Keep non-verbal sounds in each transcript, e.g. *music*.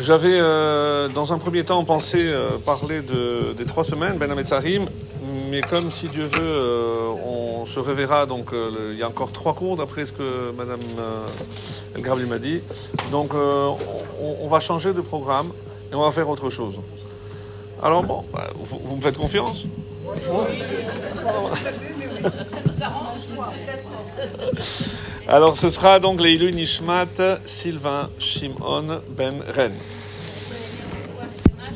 J'avais, euh, dans un premier temps, pensé euh, parler de, des trois semaines, Ben Hametzarim, mais comme si Dieu veut, euh, on se reverra. Donc, il y a encore trois cours d'après ce que Madame El m'a dit. Donc, on, va changer de programme et on va faire autre chose. Alors, bon, bah, vous, me faites confiance Alors, ce sera donc les Nishmat Sylvain Shimon Ben Ren.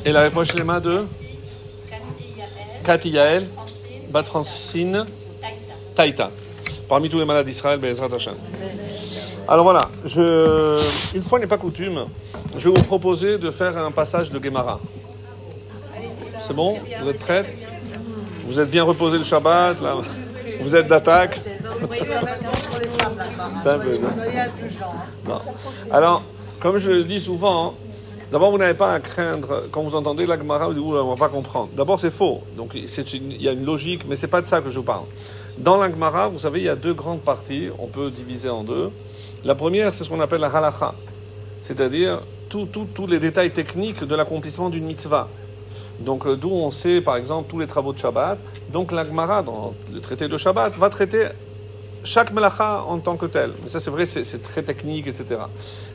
Et la réponse les mains de Cathy Yael, Batrancine, Taïta. Parmi tous les malades d'Israël, Bezrat Hashem. Alors voilà, une fois n'est pas coutume, je vais vous proposer de faire un passage de Gemara. C'est bon? Vous êtes prêts? Vous êtes bien reposé le Shabbat Vous êtes d'attaque? *laughs* C'est un peu, Non. Alors, comme je le dis souvent, hein, d'abord vous n'avez pas à craindre quand vous entendez la Gemara, vous dites on va pas comprendre. D'abord c'est faux, il y a une logique, mais c'est pas de ça que je vous parle. Dans la Gemara, vous savez, il y a deux grandes parties, on peut diviser en deux. La première, c'est ce qu'on appelle la halacha, c'est-à-dire tous les détails techniques de l'accomplissement d'une mitzvah. Donc euh, d'où on sait par exemple tous les travaux de Shabbat. Donc la Gemara, dans le traité de Shabbat, va traiter chaque melacha en tant que tel. Mais ça c'est vrai, c'est très technique, etc.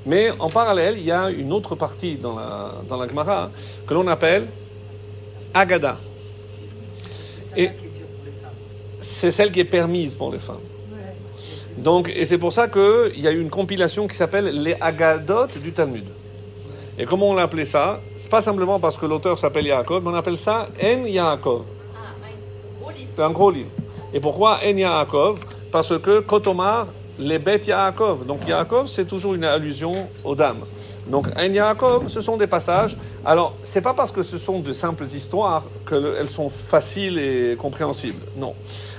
Mais en parallèle, il y a une autre partie dans la, dans la Gemara que l'on appelle Agada. Et c'est celle qui est permise pour les femmes. Donc, et c'est pour ça qu'il y a eu une compilation qui s'appelle les Agadot du Talmud. Et comment on l'a appelé ça? C'est pas simplement parce que l'auteur s'appelle Yaakov, mais on appelle ça En Yaakov. C'est un gros livre. Et pourquoi En Yaakov? Parce que Kotomar, les bêtes Yaakov. Donc Yaakov, c'est toujours une allusion aux dames. Donc En Yaakov, ce sont des passages. Alors, c'est pas parce que ce sont de simples histoires qu'elles sont faciles et compréhensibles. Non.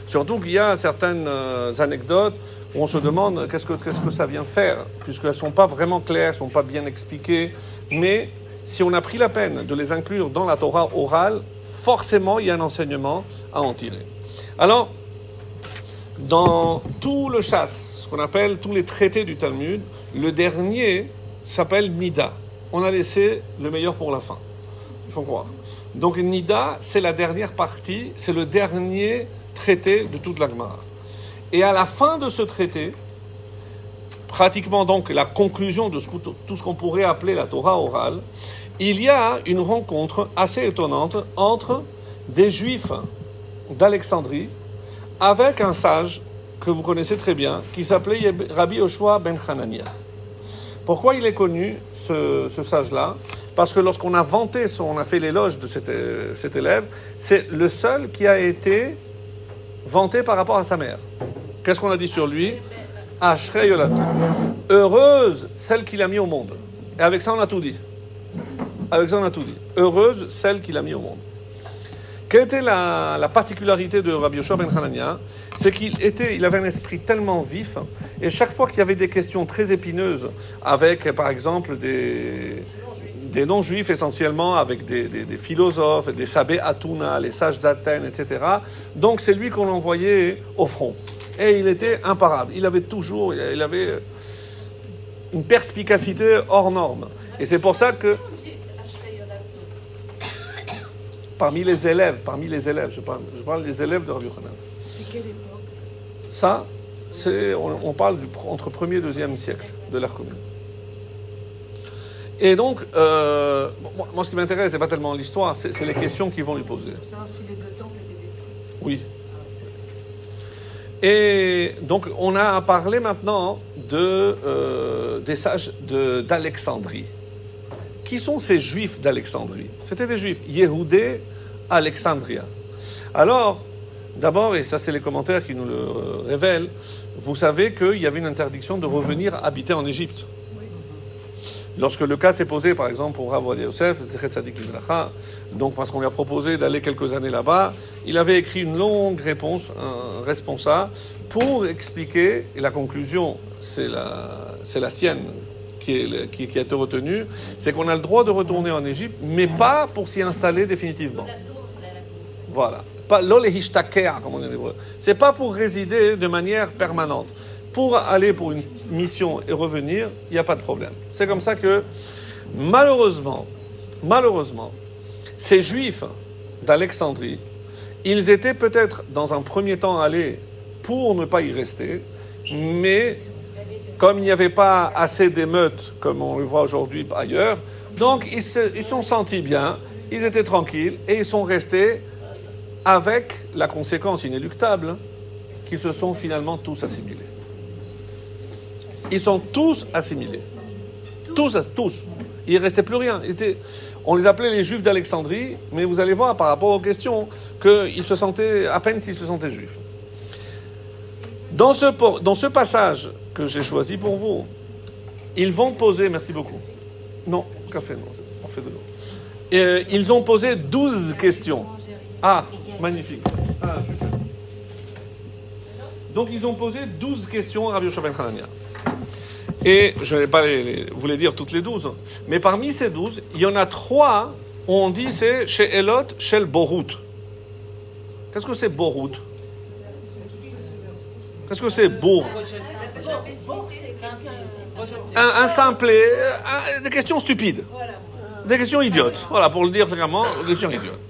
Surtout qu'il y a certaines euh, anecdotes où on se demande qu'est-ce que, qu'est-ce que ça vient faire, puisqu'elles ne sont pas vraiment claires, ne sont pas bien expliquées. Mais si on a pris la peine de les inclure dans la Torah orale, forcément, il y a un enseignement à en tirer. Alors, dans tout le chasse, ce qu'on appelle tous les traités du Talmud, le dernier s'appelle Nida. On a laissé le meilleur pour la fin. Il faut croire. Donc Nida, c'est la dernière partie, c'est le dernier traité de toute la Gemara. Et à la fin de ce traité, pratiquement donc la conclusion de tout ce qu'on pourrait appeler la Torah orale, il y a une rencontre assez étonnante entre des juifs d'Alexandrie avec un sage que vous connaissez très bien, qui s'appelait Rabbi Yoshua ben Hanania. Pourquoi il est connu, ce, sage-là? Parce que lorsqu'on a vanté, on a fait l'éloge de cet, euh, cet élève, c'est le seul qui a été vanté par rapport à sa mère. Qu'est-ce qu'on a dit sur lui? Yolato. Heureuse celle qu'il a mis au monde. Et avec ça, on a tout dit. Avec ça, on a tout dit. Heureuse celle qu'il a mis au monde. Quelle était la, la particularité de Rabbi Yoshua ben Hanania? C'est qu'il avait un esprit tellement vif, et chaque fois qu'il y avait des questions très épineuses, avec par exemple des, non-juifs essentiellement, avec des, philosophes, des sabés Atuna, les sages d'Athènes, etc. Donc c'est lui qu'on envoyait au front. Et il était imparable. Il avait toujours, il avait une perspicacité hors norme. Et c'est pour ça que parmi les élèves, parmi les élèves, je parle, je parle des élèves de Rabbi Yochanan. C'est quelle époque? Ça, c'est, on, on parle du, entre 1er et 2e siècle de l'ère commune. Et donc, euh, moi, moi, ce qui m'intéresse, c'est pas tellement l'histoire, c'est, c'est les questions qu'ils vont lui poser. Oui. Et donc, on a parlé maintenant de, euh, des sages de- d'Alexandrie. Qui sont ces juifs d'Alexandrie? C'était des juifs, Yehudé Alexandria. Alors, d'abord, et ça c'est les commentaires qui nous le euh, révèlent, vous savez qu'il y avait une interdiction de revenir habiter en Égypte. Lorsque le cas s'est posé, par exemple, pour Rav Yosef, donc parce qu'on lui a proposé d'aller quelques années là-bas, il avait écrit une longue réponse, un responsable, pour expliquer, et la conclusion, c'est la, la sienne qui, est qui a été retenue, c'est qu'on a le droit de retourner en Égypte, mais pas pour s'y installer définitivement. Voilà. Pas comme on dit en hébreu. C'est pas pour résider de manière permanente. Pour aller pour une mission et revenir, il n'y a pas de problème. C'est comme ça que Malheureusement, malheureusement, ces juifs d'Alexandrie, ils étaient peut-être dans un premier temps allés pour ne pas y rester, mais comme il n'y avait pas assez d'émeutes, comme on le voit aujourd'hui ailleurs, donc ils se ils sont sentis bien, ils étaient tranquilles et ils sont restés avec la conséquence inéluctable qu'ils se sont finalement tous assimilés. Ils sont tous assimilés. Tous, tous. Il ne restait plus rien. On les appelait les juifs d'Alexandrie, mais vous allez voir par rapport aux questions qu'ils se sentaient, à peine s'ils se sentaient juifs. Dans ce, dans ce passage que j'ai choisi pour vous, ils vont poser, merci beaucoup. Non, café, non, on de l'eau. Euh, ils ont posé 12 questions. Ah, magnifique. Ah. Donc ils ont posé 12 questions à Rabbi Yoshua ben Hanania. Et je ne vais pas vous les dire toutes les 12, mais parmi ces 12, il y en a trois où on dit c'est chez Elot, chez le Borut. Qu'est-ce que c'est Borut? Qu'est-ce que c'est Bour un, un- des questions stupides. Des questions idiotes. Voilà, pour le dire vraiment, des questions idiotes.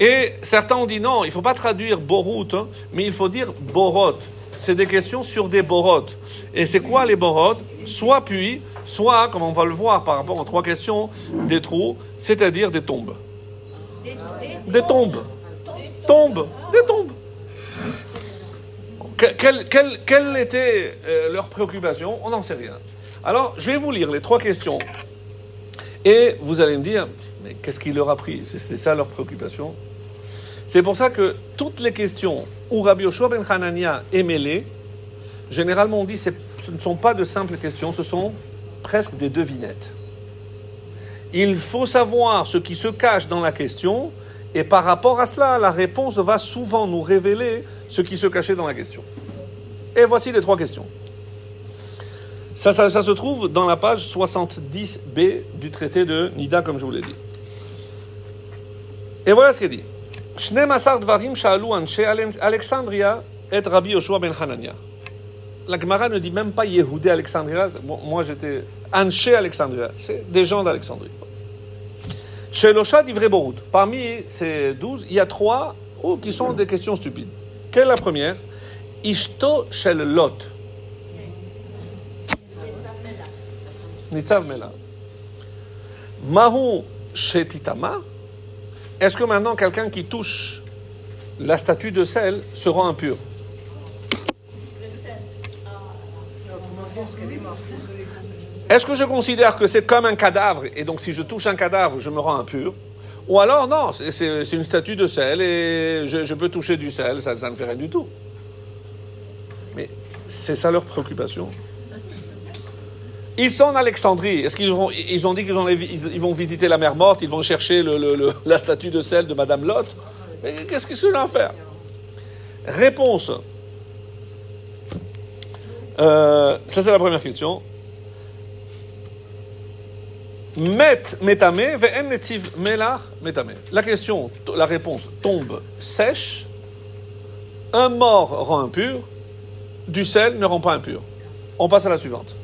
Et certains ont dit non, il ne faut pas traduire Borut, hein, mais il faut dire Borot. C'est des questions sur des Borot. Et c'est quoi les Borot? Soit puis, soit, comme on va le voir par rapport aux trois questions, des trous, c'est-à-dire des tombes. Des tombes. Tombes. Des tombes. Que- Quelle, était euh, leur préoccupation? On n'en sait rien. Alors, je vais vous lire les trois questions. Et vous allez me dire, qu'est-ce qui leur a pris? C'était ça leur préoccupation C'est pour ça que toutes les questions où Rabbi Yoshua ben Hanania est mêlé, généralement on dit c'est- ce ne sont pas de simples questions, ce sont presque des devinettes. Il faut savoir ce qui se cache dans la question, et par rapport à cela, la réponse va souvent nous révéler ce qui se cachait dans la question. Et voici les trois questions. Ça se trouve dans la page 70b du traité de Nida, comme je vous l'ai dit. Et voilà ce qu'il dit. Alexandria et Rabbi Yoshua ben Hanania. La Gemara ne dit même pas Yehudé Alexandria. Moi, j'étais Anshe Alexandria. C'est des gens d'Alexandrie. Chez Losha d'Ivre. Parmi ces douze, il y a trois oh, qui sont des questions stupides. Quelle est la première? Ishto shel Lot. Nitzav Mela. Mahu Shetitama. Est-ce que maintenant quelqu'un qui touche la statue de sel se rend impur? Est-ce que je considère que c'est comme un cadavre et donc si je touche un cadavre, je me rends impur? Ou alors non, c'est- une statue de sel et je, je peux toucher du sel, ça, ça ne fait rien du tout. Mais c'est ça leur préoccupation? Ils sont en Alexandrie. Est-ce qu'ils vont, ils ont dit qu'ils vont, ils, vont visiter la mer morte, ils vont chercher le- *laughs* la statue de sel de Madame Lot Qu'est-ce qu'ils vont faire? Réponse. Euh, ça, c'est la première question. Met metame ve'en netiv melach metame. La question, la réponse tombe sèche. Un mort rend impur. Du sel ne rend pas impur. On passe à la suivante.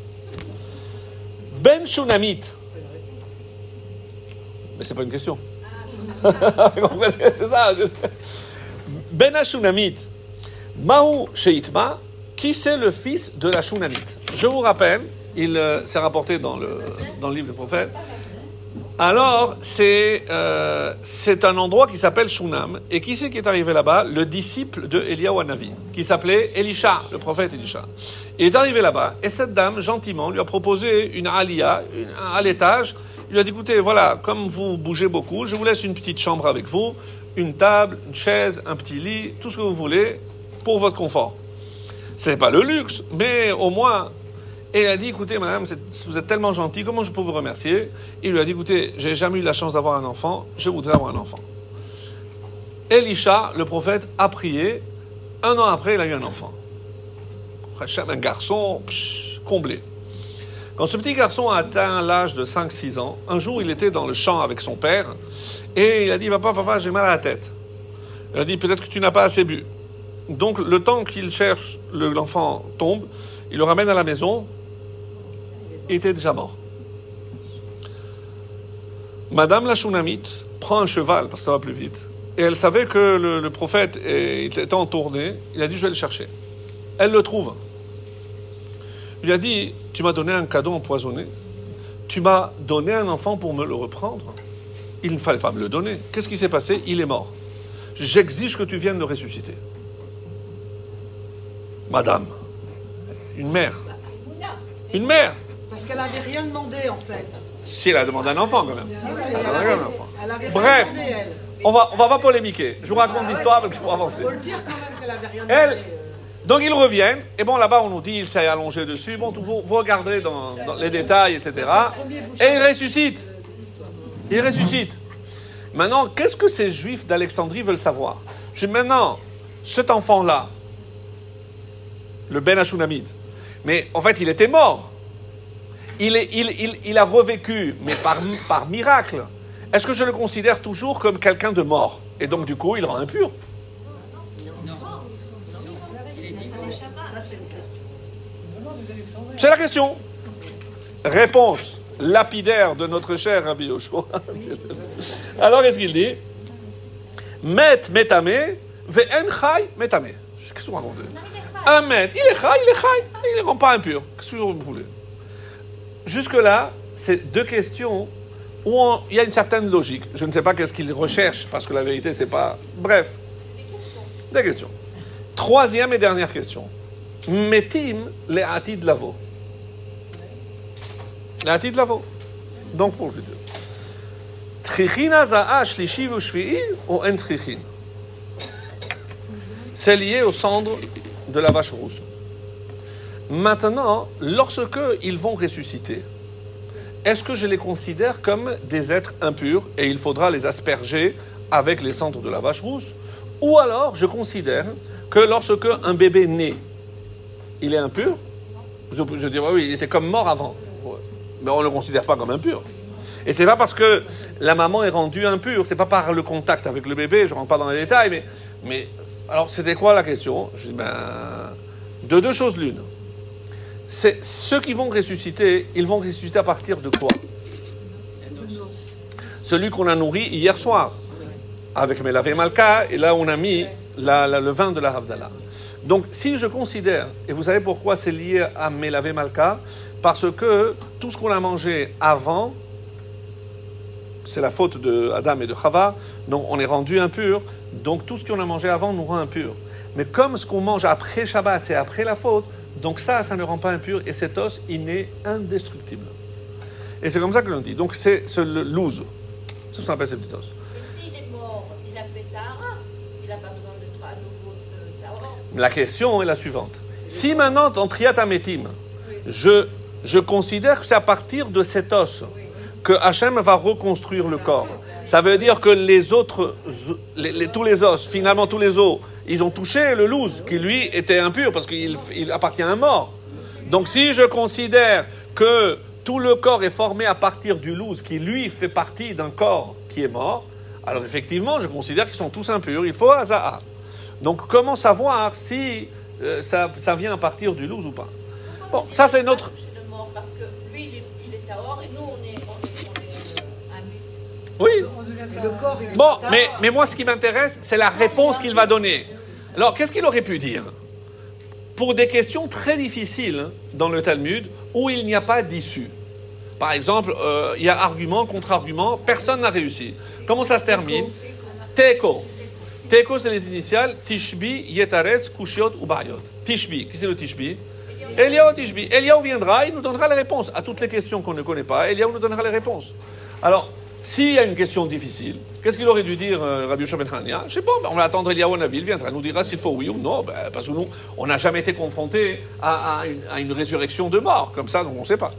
Ben Shunamit. Mais c'est pas une question. *laughs* C'est ça. Ben Shunamit. Mahu Sheitma. Qui c'est le fils de la Shunamite Je vous rappelle, il euh, s'est rapporté dans le, dans le livre des prophètes. Alors, c'est euh, c'est un endroit qui s'appelle Shunam. Et qui c'est qui est arrivé là-bas? Le disciple de Eliyahu Hanavi, qui s'appelait Elisha, le prophète Elisha. Il est arrivé là-bas, et cette dame, gentiment, lui a proposé une alia, une, un allaitage. Il lui a dit, écoutez, voilà, comme vous bougez beaucoup, je vous laisse une petite chambre avec vous, une table, une chaise, un petit lit, tout ce que vous voulez, pour votre confort. Ce n'est pas le luxe, mais au moins. Et il a dit, écoutez, madame, vous êtes tellement gentil, comment je peux vous remercier? Il lui a dit, écoutez, j'ai jamais eu la chance d'avoir un enfant, je voudrais avoir un enfant. Elisha, le prophète, a prié. Un an après, il a eu un enfant. Un garçon comblé. Quand ce petit garçon a atteint l'âge de 5-6 ans, un jour, il était dans le champ avec son père et il a dit, papa, papa, j'ai mal à la tête. Il a dit, peut-être que tu n'as pas assez bu. Donc, le temps qu'il cherche, le- l'enfant tombe, il le ramène à la maison, était déjà mort. Madame la Shunamite prend un cheval parce que ça va plus vite. Et elle savait que le, prophète était en tournée. Il a dit Je vais le chercher. Elle le trouve. Il lui a dit Tu m'as donné un cadeau empoisonné. Tu m'as donné un enfant pour me le reprendre. Il ne fallait pas me le donner. Qu'est-ce qui s'est passé? Il est mort. J'exige que tu viennes le ressusciter. Madame, une mère. Une mère. Parce qu'elle avait rien demandé en fait. Si elle a demandé un enfant quand même. Elle avait, un enfant. elle avait Bref. rien demandé elle. On va, on va pas polémiquer. Je vous raconte l'histoire parce qu'il faut avancer. Faut le dire quand même qu'elle avait rien demandé. euh. donc ils reviennent, et bon là-bas on nous dit il s'est allongé dessus, bon vous, vous regarderez dans, dans les détails, etc. Et il ressuscite. Il ressuscite. Maintenant, qu'est-ce que ces juifs d'Alexandrie veulent savoir? Je dis maintenant, cet enfant-là, le Ben Hashunamid, mais en fait il était mort. Il, est, il, il, il a revécu, mais par, par miracle. Est-ce que je le considère toujours comme quelqu'un de mort? Et donc du coup il rend impur C'est la question. Réponse lapidaire de notre cher Rabbi Yoshua. *laughs* Alors, qu'est-ce qu'il dit Met metame, ve'en chai metame. Qu'est-ce que vous racontez? Un met, il est chai, il est chai, il ne rend pas impur. Qu'est-ce que vous voulez? Jusque-là, c'est deux questions où on- il y a une certaine logique. Je ne sais pas qu'est-ce qu'il recherche, parce que la vérité, c'est pas. Bref, des questions. Troisième et dernière question. Metim le atid lavo. Le atid lavo. Donc pour le futur. Trichin azaa shlishi v'shvi'i ou en trichin C'est lié au cendre de la vache rousse. Maintenant, lorsque ils vont ressusciter, est-ce que je les considère comme des êtres impurs et il faudra les asperger avec les cendres de la vache rousse? Ou alors je considère que lorsque un bébé naît, il est impur? Je, je dirais oui, il était comme mort avant. Mais on ne le considère pas comme impur. Et c'est pas parce que la maman est rendue impure, c'est pas par le contact avec le bébé, je rentre pas dans les détails, mais, mais alors c'était quoi la question? Je dis ben, de deux choses l'une. C'est ceux qui vont ressusciter, ils vont ressusciter à partir de quoi? Celui qu'on a nourri hier soir, avec Melavé Malka, et là on a mis le vin de la Havdalah. Donc si je considère, et vous savez pourquoi c'est lié à Melavé Malka? Parce que tout ce qu'on a mangé avant, c'est la faute de Adam et de Chava, donc on est rendu impur, donc tout ce qu'on a mangé avant nous rend impur. Mais comme ce qu'on mange après Shabbat, c'est après la faute, donc ça, ça ne rend pas impur, et cet os, il est indestructible. Et c'est comme ça que l'on dit. Donc c'est le loose. C'est ce qu'on appelle ce petit os. Mais s'il est mort, il a fait Tahara. Il n'a pas besoin d'être à nouveau de Tahara. La question est la suivante. Si maintenant, en Triatametim, je, je considère que c'est à partir de cet os que Hachem va reconstruire le corps, ça veut dire que les autres, les- les- tous les os, finalement tous les os, ils ont touché le loose, qui lui était impur parce qu'il il appartient à un mort. Donc si je considère que tout le corps est formé à partir du loose, qui lui fait partie d'un corps qui est mort, alors effectivement, je considère qu'ils sont tous impurs. Il faut Azaha. Donc comment savoir si euh, ça, ça vient à partir du loose ou pas? Bon, ça c'est notre... Oui. Bon, mais, mais moi ce qui m'intéresse, c'est la réponse qu'il va donner. Alors, qu'est-ce qu'il aurait pu dire? Pour des questions très difficiles hein, dans le Talmud, où il n'y a pas d'issue. Par exemple, euh, il y a argument, contre-argument, personne n'a réussi. Comment ça se termine? Teko. Teko, c'est les initiales Tishbi, Yetaretz, Kushiot ou Bayot. Tishbi, qui c'est le Tishbi? Eliaou Tishbi. Eliaou viendra, il nous donnera les réponses à toutes les questions qu'on ne connaît pas. Eliaou nous donnera les réponses. Alors, s'il y a une question difficile, qu'est-ce qu'il aurait dû dire euh, Rabbi Yosha Hania Je sais pas, on va attendre Eliaou Navi, il viendra, nous dira s'il faut oui ou non, ben, parce que nous, on n'a jamais été confronté à, une, résurrection de mort, comme ça, donc on ne sait pas.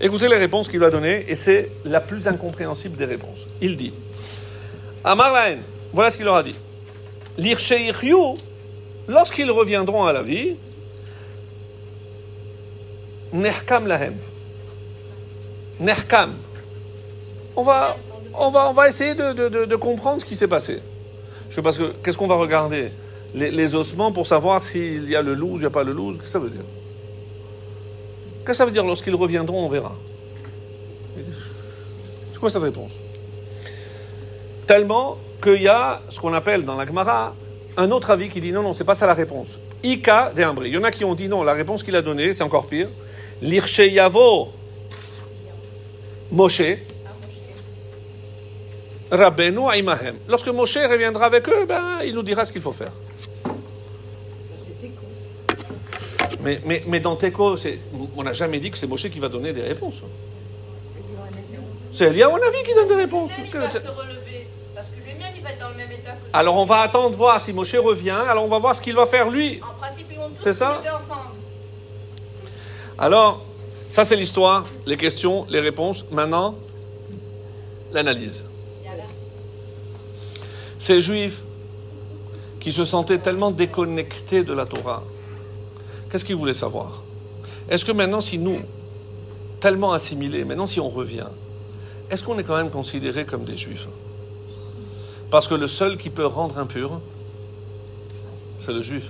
Écoutez les réponses qu'il va donner, et c'est la plus incompréhensible des réponses. Il dit Amar voilà ce qu'il leur a dit. Lorsqu'ils reviendront à la vie, Nehkam Lahem. Nehkam. On va, on va, on va essayer de, comprendre ce qui s'est passé. Je que qu'est-ce qu'on va regarder? Les, ossements pour savoir s'il y a le loose, il n'y a pas le loose. Qu'est-ce que ça veut dire? Qu'est-ce que ça veut dire lorsqu'ils reviendront, on verra. C'est quoi cette réponse? Tellement qu'il y a ce qu'on appelle dans la Gemara un autre avis qui dit non, non, c'est pas ça la réponse. Ika de. Il y en a qui ont dit non, la réponse qu'il a donnée, c'est encore pire. L'Irche Yavo Moshe Rabbeinu Aimahem. Lorsque Moshe reviendra avec eux, ben, il nous dira ce qu'il faut faire. Mais, mais, mais dans Teko, c'est- on n'a jamais dit que c'est Moshe qui va donner des réponses. C'est Elia, on a vu qui donne des réponses. Alors on va attendre voir si Moshe revient, alors on va voir ce qu'il va faire lui. En principe, ils vont tous C'est ça? ensemble. Alors, ça c'est l'histoire, les questions, les réponses. Maintenant, l'analyse. Ces juifs qui se sentaient tellement déconnectés de la Torah, qu'est-ce qu'ils voulaient savoir? Est-ce que maintenant, si nous, tellement assimilés, maintenant si on revient, est-ce qu'on est quand même considérés comme des juifs? Parce que le seul qui peut rendre impur, c'est le juif.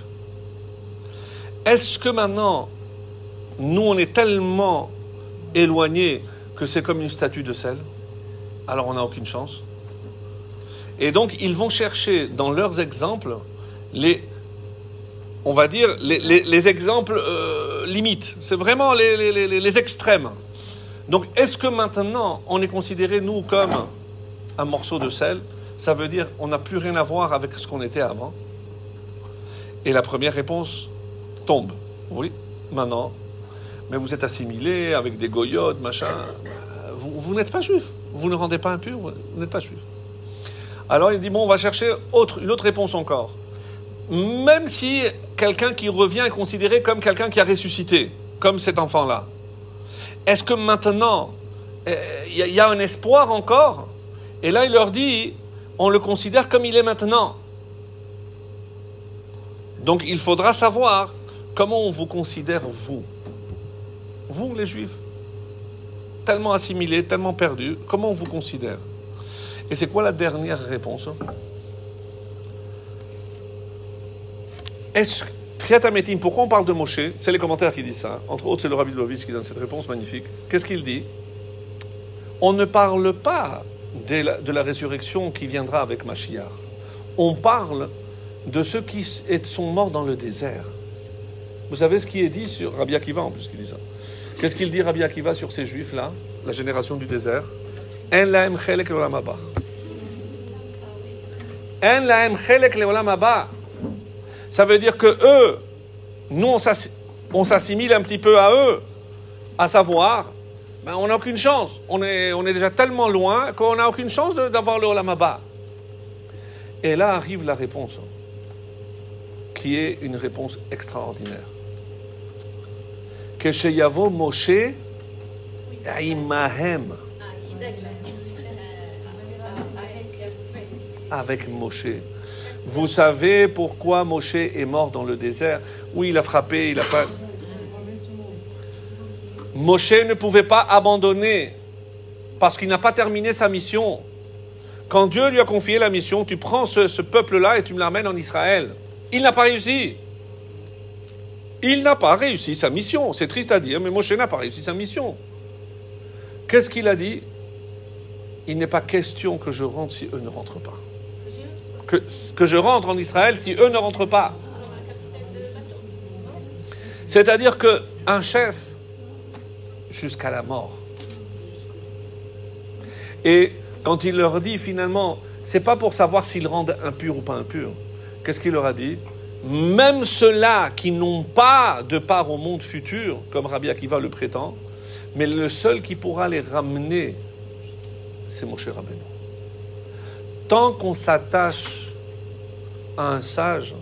Est-ce que maintenant, nous, on est tellement éloignés que c'est comme une statue de sel? Alors on n'a aucune chance. Et donc, ils vont chercher dans leurs exemples les, on va dire, les, les- les exemples euh, limites. C'est vraiment les extrêmes. Donc, est-ce que maintenant, on est considéré, nous, comme un morceau de sel? Ça veut dire on n'a plus rien à voir avec ce qu'on était avant? Et la première réponse tombe. Oui, maintenant. Mais vous êtes assimilé avec des goyotes, machin. Vous, vous n'êtes pas juif. Vous ne rendez pas impur, vous n'êtes pas juif. Alors il dit, bon, on va chercher une autre réponse encore. Même si quelqu'un qui revient est considéré comme quelqu'un qui a ressuscité, comme cet enfant-là, est-ce que maintenant, il a- il y a un espoir encore? Et là, il leur dit, on le considère comme il est maintenant. Donc il faudra savoir comment on vous considère, vous. Vous, les juifs. Tellement assimilés, tellement perdus, comment on vous considère? Et c'est quoi la dernière réponse Est-ce Triatametim, pourquoi on parle de Moshe C'est les commentaires qui disent ça. Entre autres, c'est le Rabbi Lovitch qui donne cette réponse magnifique. Qu'est-ce qu'il dit On ne parle pas de la, résurrection qui viendra avec Mashiach. On parle de ceux qui sont morts dans le désert. Vous savez ce qui est dit sur Rabbi Akiva en plus qui dit ça. Qu'est-ce qu'il dit Rabbi Akiva sur ces juifs-là, la génération du désert Chelek leolam haba. Ça veut dire que eux, nous, on s'assi- on s'assimile un petit peu à eux, à savoir, ben, on n'a aucune chance. On est, déjà tellement loin qu'on n'a aucune chance d'avoir le Olam Haba. Et là arrive la réponse, qui est une réponse extraordinaire. Que Moshe, Imahem, avec Moshe. Vous savez pourquoi Moshe est mort dans le désert? Oui, il a frappé, il a pas. Moshe ne pouvait pas abandonner parce qu'il n'a pas terminé sa mission. Quand Dieu lui a confié la mission, tu prends ce, ce peuple-là et tu me l'amènes en Israël. Il n'a pas réussi. Il n'a pas réussi sa mission. C'est triste à dire, mais Moshe n'a pas réussi sa mission. Qu'est-ce qu'il a dit? Il n'est pas question que je rentre si eux ne rentrent pas. Que, je rentre en Israël si eux ne rentrent pas. C'est-à-dire que un chef, jusqu'à la mort. Et quand il leur dit finalement, c'est pas pour savoir s'ils rendent impurs ou pas impurs. Qu'est-ce qu'il leur a dit? Même ceux-là qui n'ont pas de part au monde futur, comme Rabbi Akiva le prétend, mais le seul qui pourra les ramener, c'est Moshe Rabbeinu. Tant qu'on s'attache un sage,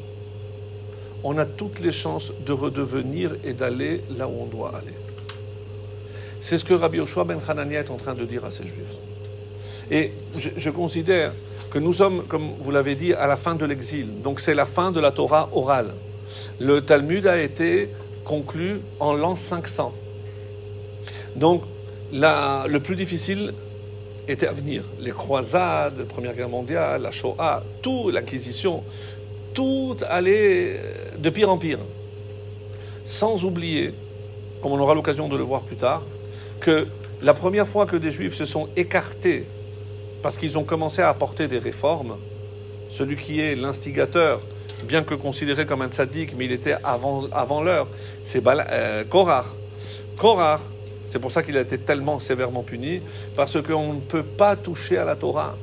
on a toutes les chances de redevenir et d'aller là où on doit aller. C'est ce que Rabbi Yoshua ben Hanania est en train de dire à ces juifs. Et je, considère que nous sommes, comme vous l'avez dit, à la fin de l'exil. Donc c'est la fin de la Torah orale. Le Talmud a été conclu en l'an 500. Donc le plus difficile était à venir. Les croisades, la Première Guerre mondiale, la Shoah, tout, l'Inquisition, tout allait euh, de pire en pire. Sans oublier, comme on aura l'occasion de le voir plus tard, que la première fois que des juifs se sont écartés parce qu'ils ont commencé à apporter des réformes, celui qui est l'instigateur, bien que considéré comme un tzaddik, mais il était avant, l'heure, c'est Bala- euh, Korah. Korah, c'est pour ça qu'il a été tellement sévèrement puni, parce qu'on ne peut pas toucher à la Torah.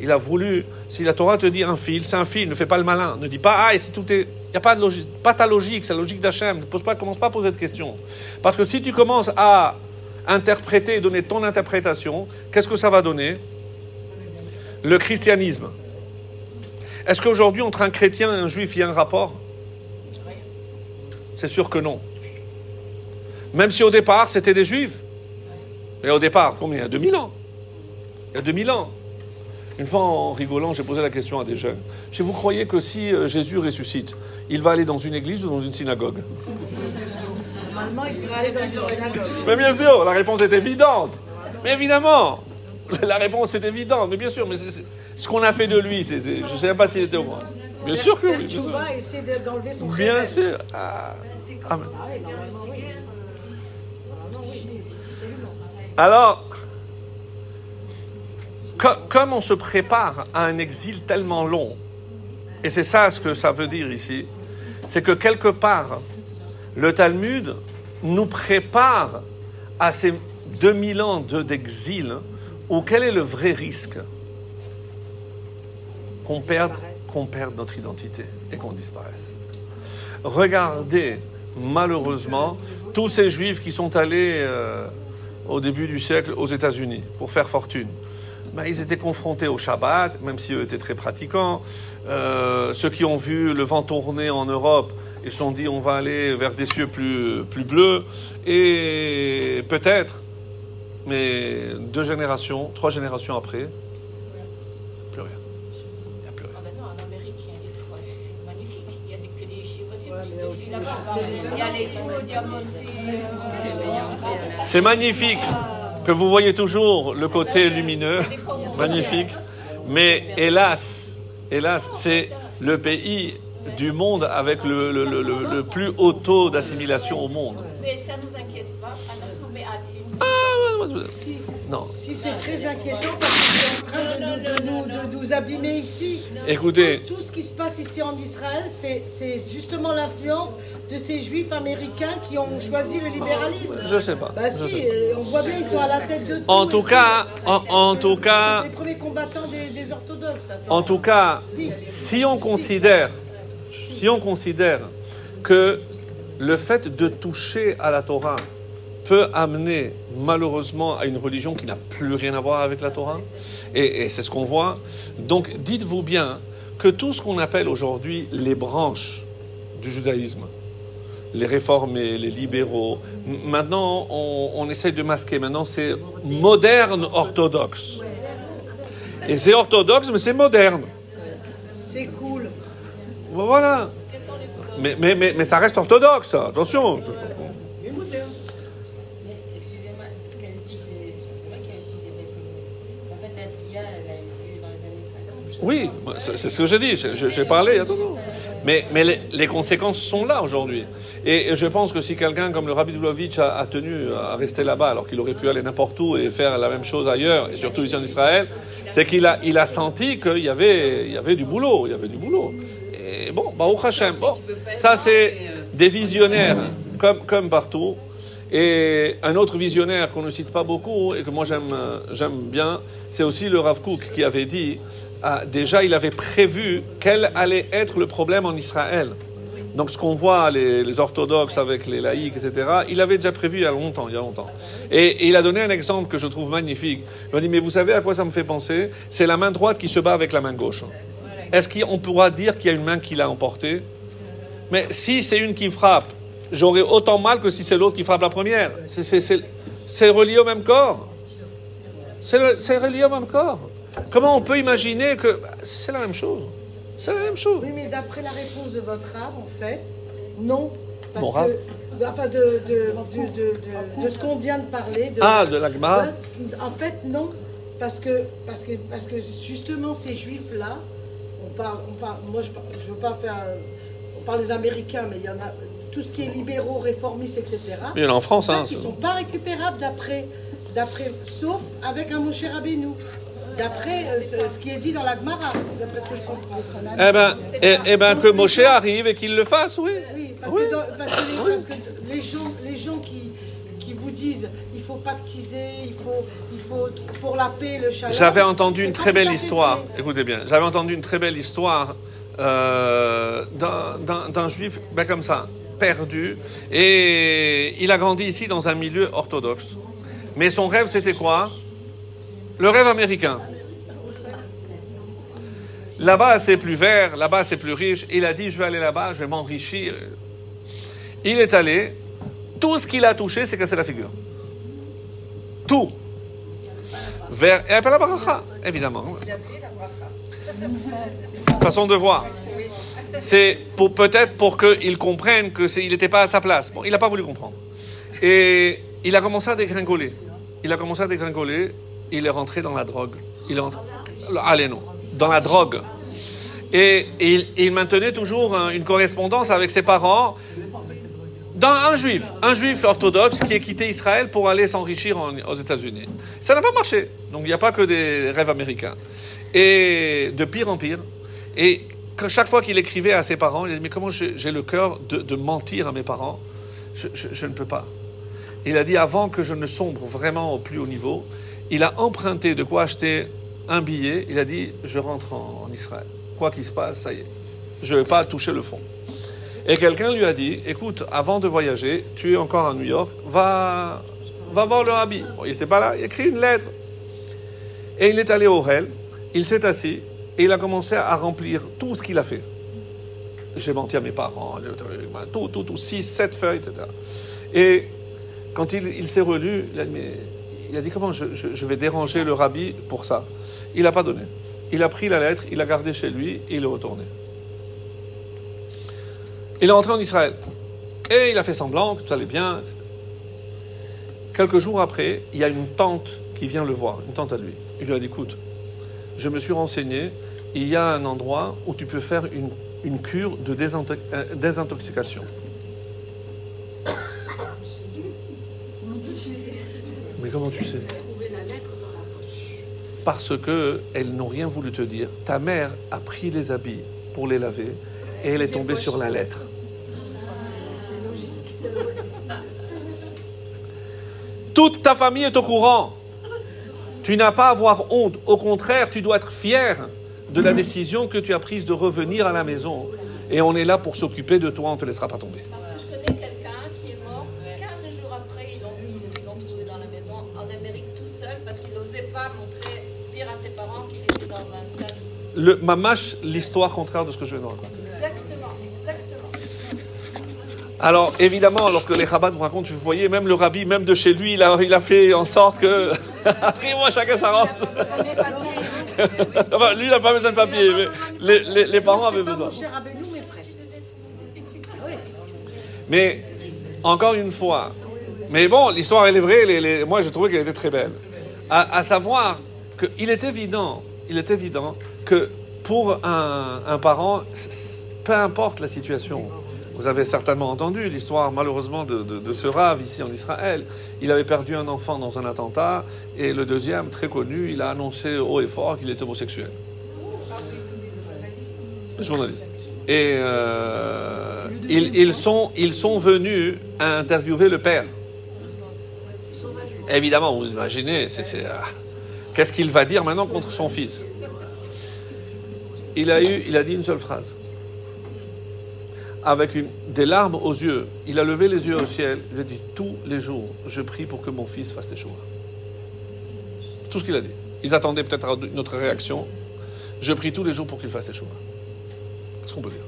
Il a voulu, si la Torah te dit un fil, c'est un fil, ne fais pas le malin. Ne dis pas, ah, et si tout est. Il n'y a pas de logique, pas ta logique, c'est la logique d'Hachem. Ne pose pas, commence pas à poser de questions. Parce que si tu commences à interpréter et donner ton interprétation, qu'est-ce que ça va donner? Le christianisme. Est-ce qu'aujourd'hui, entre un chrétien et un juif, il y a un rapport? C'est sûr que non. Même si au départ, c'était des juifs. Et au départ, combien? Il y a 2000 ans. Il y a 2000 ans. Une fois, en rigolant, j'ai posé la question à des jeunes. Je vous croyez que si euh, Jésus ressuscite, il va aller dans une église ou dans une synagogue? Normalement, il devrait aller dans une synagogue. Mais bien sûr, la réponse est évidente. Mais évidemment, *laughs* la réponse est évidente. Mais bien sûr, mais c'est- ce qu'on a fait de lui, c'est, c'est- je ne sais même pas s'il était au moins. Bien sûr que oui. Bien sûr, Bien sûr. Ah. Ah, mais- Ah oui, normalement, oui. Normalement, oui, absolument. Alors, co- comme on se prépare à un exil tellement long, et c'est ça ce que ça veut dire ici, c'est que quelque part, le Talmud nous prépare à ces 2000 ans de- d'exil, où quel est le vrai risque Qu'on perde, qu'on perde notre identité et qu'on disparaisse? Regardez, malheureusement, tous ces juifs qui sont allés euh, au début du siècle aux États-Unis pour faire fortune. Ben, ils étaient confrontés au Shabbat, même si eux étaient très pratiquants. Euh, ceux qui ont vu le vent tourner en Europe, ils se sont dit on va aller vers des cieux plus, plus bleus. Et peut-être, mais deux générations, trois générations après, plus rien. Il n'y a plus rien. Ah ben non, en Amérique, il y a des fois, c'est magnifique. Il y a des, que des chiffres. Ouais, mais il y a aussi des là-bas. choses Il y a les coups, diamantés. C'est magnifique que vous voyez toujours le côté lumineux, magnifique. Mais hélas, hélas, c'est le pays du monde avec le, le- le- le- le plus haut taux d'assimilation au monde. Mais ça ne nous inquiète pas. Si, Non. si c'est très inquiétant parce que c'est en train de, nous- de nous, de nous abîmer ici. Écoutez, Tout ce qui se passe ici en Israël, c'est justement l'influence de ces juifs américains qui ont choisi le libéralisme. je sais pas. Bah si, sais pas. euh, on voit bien, ils sont à la tête de tout. En tout cas, en, en tout cas, les premiers combattants des, des orthodoxes. en tout cas, Si. si on considère, si on considère que le fait de toucher à la Torah peut amener malheureusement à une religion qui n'a plus rien à voir avec la Torah, et, et c'est ce qu'on voit, donc dites-vous bien que tout ce qu'on appelle aujourd'hui les branches du judaïsme, les réformés, les libéraux, maintenant on, on essaye de masquer, maintenant c'est moderne orthodoxe. Et c'est orthodoxe, mais c'est moderne. C'est cool. Voilà. Mais, mais, mais, mais ça reste orthodoxe, attention. Mais moderne. Excusez-moi, ce qu'elle dit, c'est c'est vrai qu'il y a aussi des républiques. En fait, la BIA, elle a eu lieu dans les années 50. Oui, c'est ce que j'ai dit, j'ai- parlé. attention. Mais, mais les, conséquences sont là aujourd'hui. Et je pense que si quelqu'un comme le Rabbi Dublovitch a, tenu à rester là-bas, alors qu'il aurait pu aller n'importe où et faire la même chose ailleurs, et surtout ici en Israël, c'est qu'il a, a senti qu'il y avait, du boulot, il y avait du boulot. Et bon, Baruch Hashem, bon, ça c'est des visionnaires, comme, partout. Et un autre visionnaire qu'on ne cite pas beaucoup et que moi j'aime, j'aime bien, c'est aussi le Rav Kook qui avait dit, ah, déjà il avait prévu quel allait être le problème en Israël. Donc ce qu'on voit, les, orthodoxes avec les laïcs, etc., il avait déjà prévu il y a longtemps, il y a longtemps. Et, il a donné un exemple que je trouve magnifique. Il a dit, mais vous savez à quoi ça me fait penser? C'est la main droite qui se bat avec la main gauche. Est-ce qu'on pourra dire qu'il y a une main qui l'a emporté Mais si c'est une qui frappe, j'aurai autant mal que si c'est l'autre qui frappe la première. C'est- relié au même corps. C'est relié au même corps. Comment on peut imaginer que bah, c'est la même chose C'est la même chose. Oui, mais d'après la réponse de votre rave, en fait, non. Parce Mon que, rave enfin, de, de, de, de, ce qu'on vient de parler. De, Ah, de la Gemara Ouais, En fait, non. Parce que, parce que, parce que justement, ces juifs-là, on parle, on parle, moi je ne veux pas faire. On parle des Américains, mais il y en a. Tout ce qui est libéraux, réformistes, etc. Il y en a en France, En hein. ils ne sont pas récupérables d'après d'après, sauf avec un Moshe Rabbeinu. D'après euh, ce, ce qui est dit dans la Gemara, d'après ce que je comprends. Eh ben, eh, eh ben que Moshe arrive et qu'il le fasse, oui. Oui, parce, Oui. Que, dans- parce que les, parce que les gens, les gens qui, qui vous disent il faut pactiser, il faut, il faut pour la paix, le shalom. J'avais entendu une très belle histoire. Écoutez bien, j'avais entendu une très belle histoire euh, d'un juif, ben comme ça, perdu. Et il a grandi ici dans un milieu orthodoxe. Mais son rêve, c'était quoi? Le rêve américain. Là-bas, c'est plus vert, là-bas, c'est plus riche. Il a dit, je vais aller là-bas, je vais m'enrichir. Il est allé. Tout ce qu'il a touché, c'est cassé la figure. Tout. Vers, et après la bracha, évidemment. C'est façon de voir. C'est peut-être pour qu'il comprenne que c'est- il n'était pas à sa place. Bon, il n'a pas voulu comprendre. Et il a commencé à dégringoler. Il a commencé à dégringoler. Il est rentré dans la drogue. Il. Allez non, dans la drogue. Et il, maintenait toujours un- une correspondance avec ses parents. Dans un juif, un juif orthodoxe qui a quitté Israël pour aller s'enrichir en- aux États-Unis. Ça n'a pas marché. Donc il n'y a pas que des rêves américains. Et de pire en pire. Et que chaque fois qu'il écrivait à ses parents, il dit Mais comment j'ai le cœur de, mentir à mes parents? Je ne peux pas. Il a dit Avant que je ne sombre vraiment au plus haut niveau, il a emprunté de quoi acheter un billet. Il a dit Je rentre en, Israël. Quoi qu'il se passe, ça y est. Je ne vais pas toucher le fond. Et quelqu'un lui a dit, écoute, avant de voyager, tu es encore à New York, va, va voir le rabbi. Il n'était pas là, il a écrit une lettre. Et il est allé au Hel, il s'est assis, et il a commencé à remplir tout ce qu'il a fait. J'ai menti à mes parents, tout, tout, tout, six, sept feuilles, etc. Et quand il, il s'est relu, il a dit, mais- il a dit comment je, vais déranger le rabbi pour ça Il n'a pas donné. Il a pris la lettre, il l'a gardée chez lui, et il est retourné. Il est rentré en Israël. Et il a fait semblant que tout allait bien. Quelques jours après, il y a une tante qui vient le voir, une tante à lui. Il lui a dit, écoute, je me suis renseigné, il y a un endroit où tu peux faire une, cure de euh, désintoxication. Comment tu sais Parce que elles n'ont rien voulu te dire. Ta mère a pris les habits pour les laver et elle est tombée sur la lettre. Toute ta famille est au courant. Tu n'as pas à avoir honte. Au contraire, tu dois être fier de la décision que tu as prise de revenir à la maison. Et on est là pour s'occuper de toi, on ne te laissera pas tomber. Parce que je connais quelqu'un qui est mort 15 jours après, ils l'ont ils l'ont trouvé dans la maison en Amérique tout seul parce qu'il n'osait pas montrer, dire à ses parents qu'il était dans un stade. Le mamache, l'histoire contraire de ce que je viens de raconter. Exactement, exactement. Alors, évidemment, lorsque les Chabad vous racontent, vous voyez, même le rabbi, même de chez lui, il a, il a fait en sorte que. *laughs* Après, moi, chacun sa robe. enfin, lui, il n'a pas besoin de papier, mais les, les- les parents avaient besoin. Mais encore une fois, mais bon, l'histoire, elle est vraie, les- les- moi, je trouvais qu'elle était très belle. À, à savoir qu'il est évident, il est évident que pour un, parent, peu importe la situation, vous avez certainement entendu l'histoire, malheureusement, de, ce rave ici en Israël. Il avait perdu un enfant dans un attentat, et le deuxième, très connu, il a annoncé haut et fort qu'il était homosexuel. Journaliste. Et euh, ils, ils sont, ils sont venus interviewer le père. Évidemment, vous imaginez, c'est, ah, qu'est-ce qu'il va dire maintenant contre son fils? Il a, eu, il a dit une seule phrase. Avec une, des larmes aux yeux, il a levé les yeux au ciel. Il a dit Tous les jours, je prie pour que mon fils fasse des choses. Tout ce qu'il a dit. Ils attendaient peut-être une autre réaction. Je prie tous les jours pour qu'il fasse des choses. Qu'est-ce qu'on peut dire?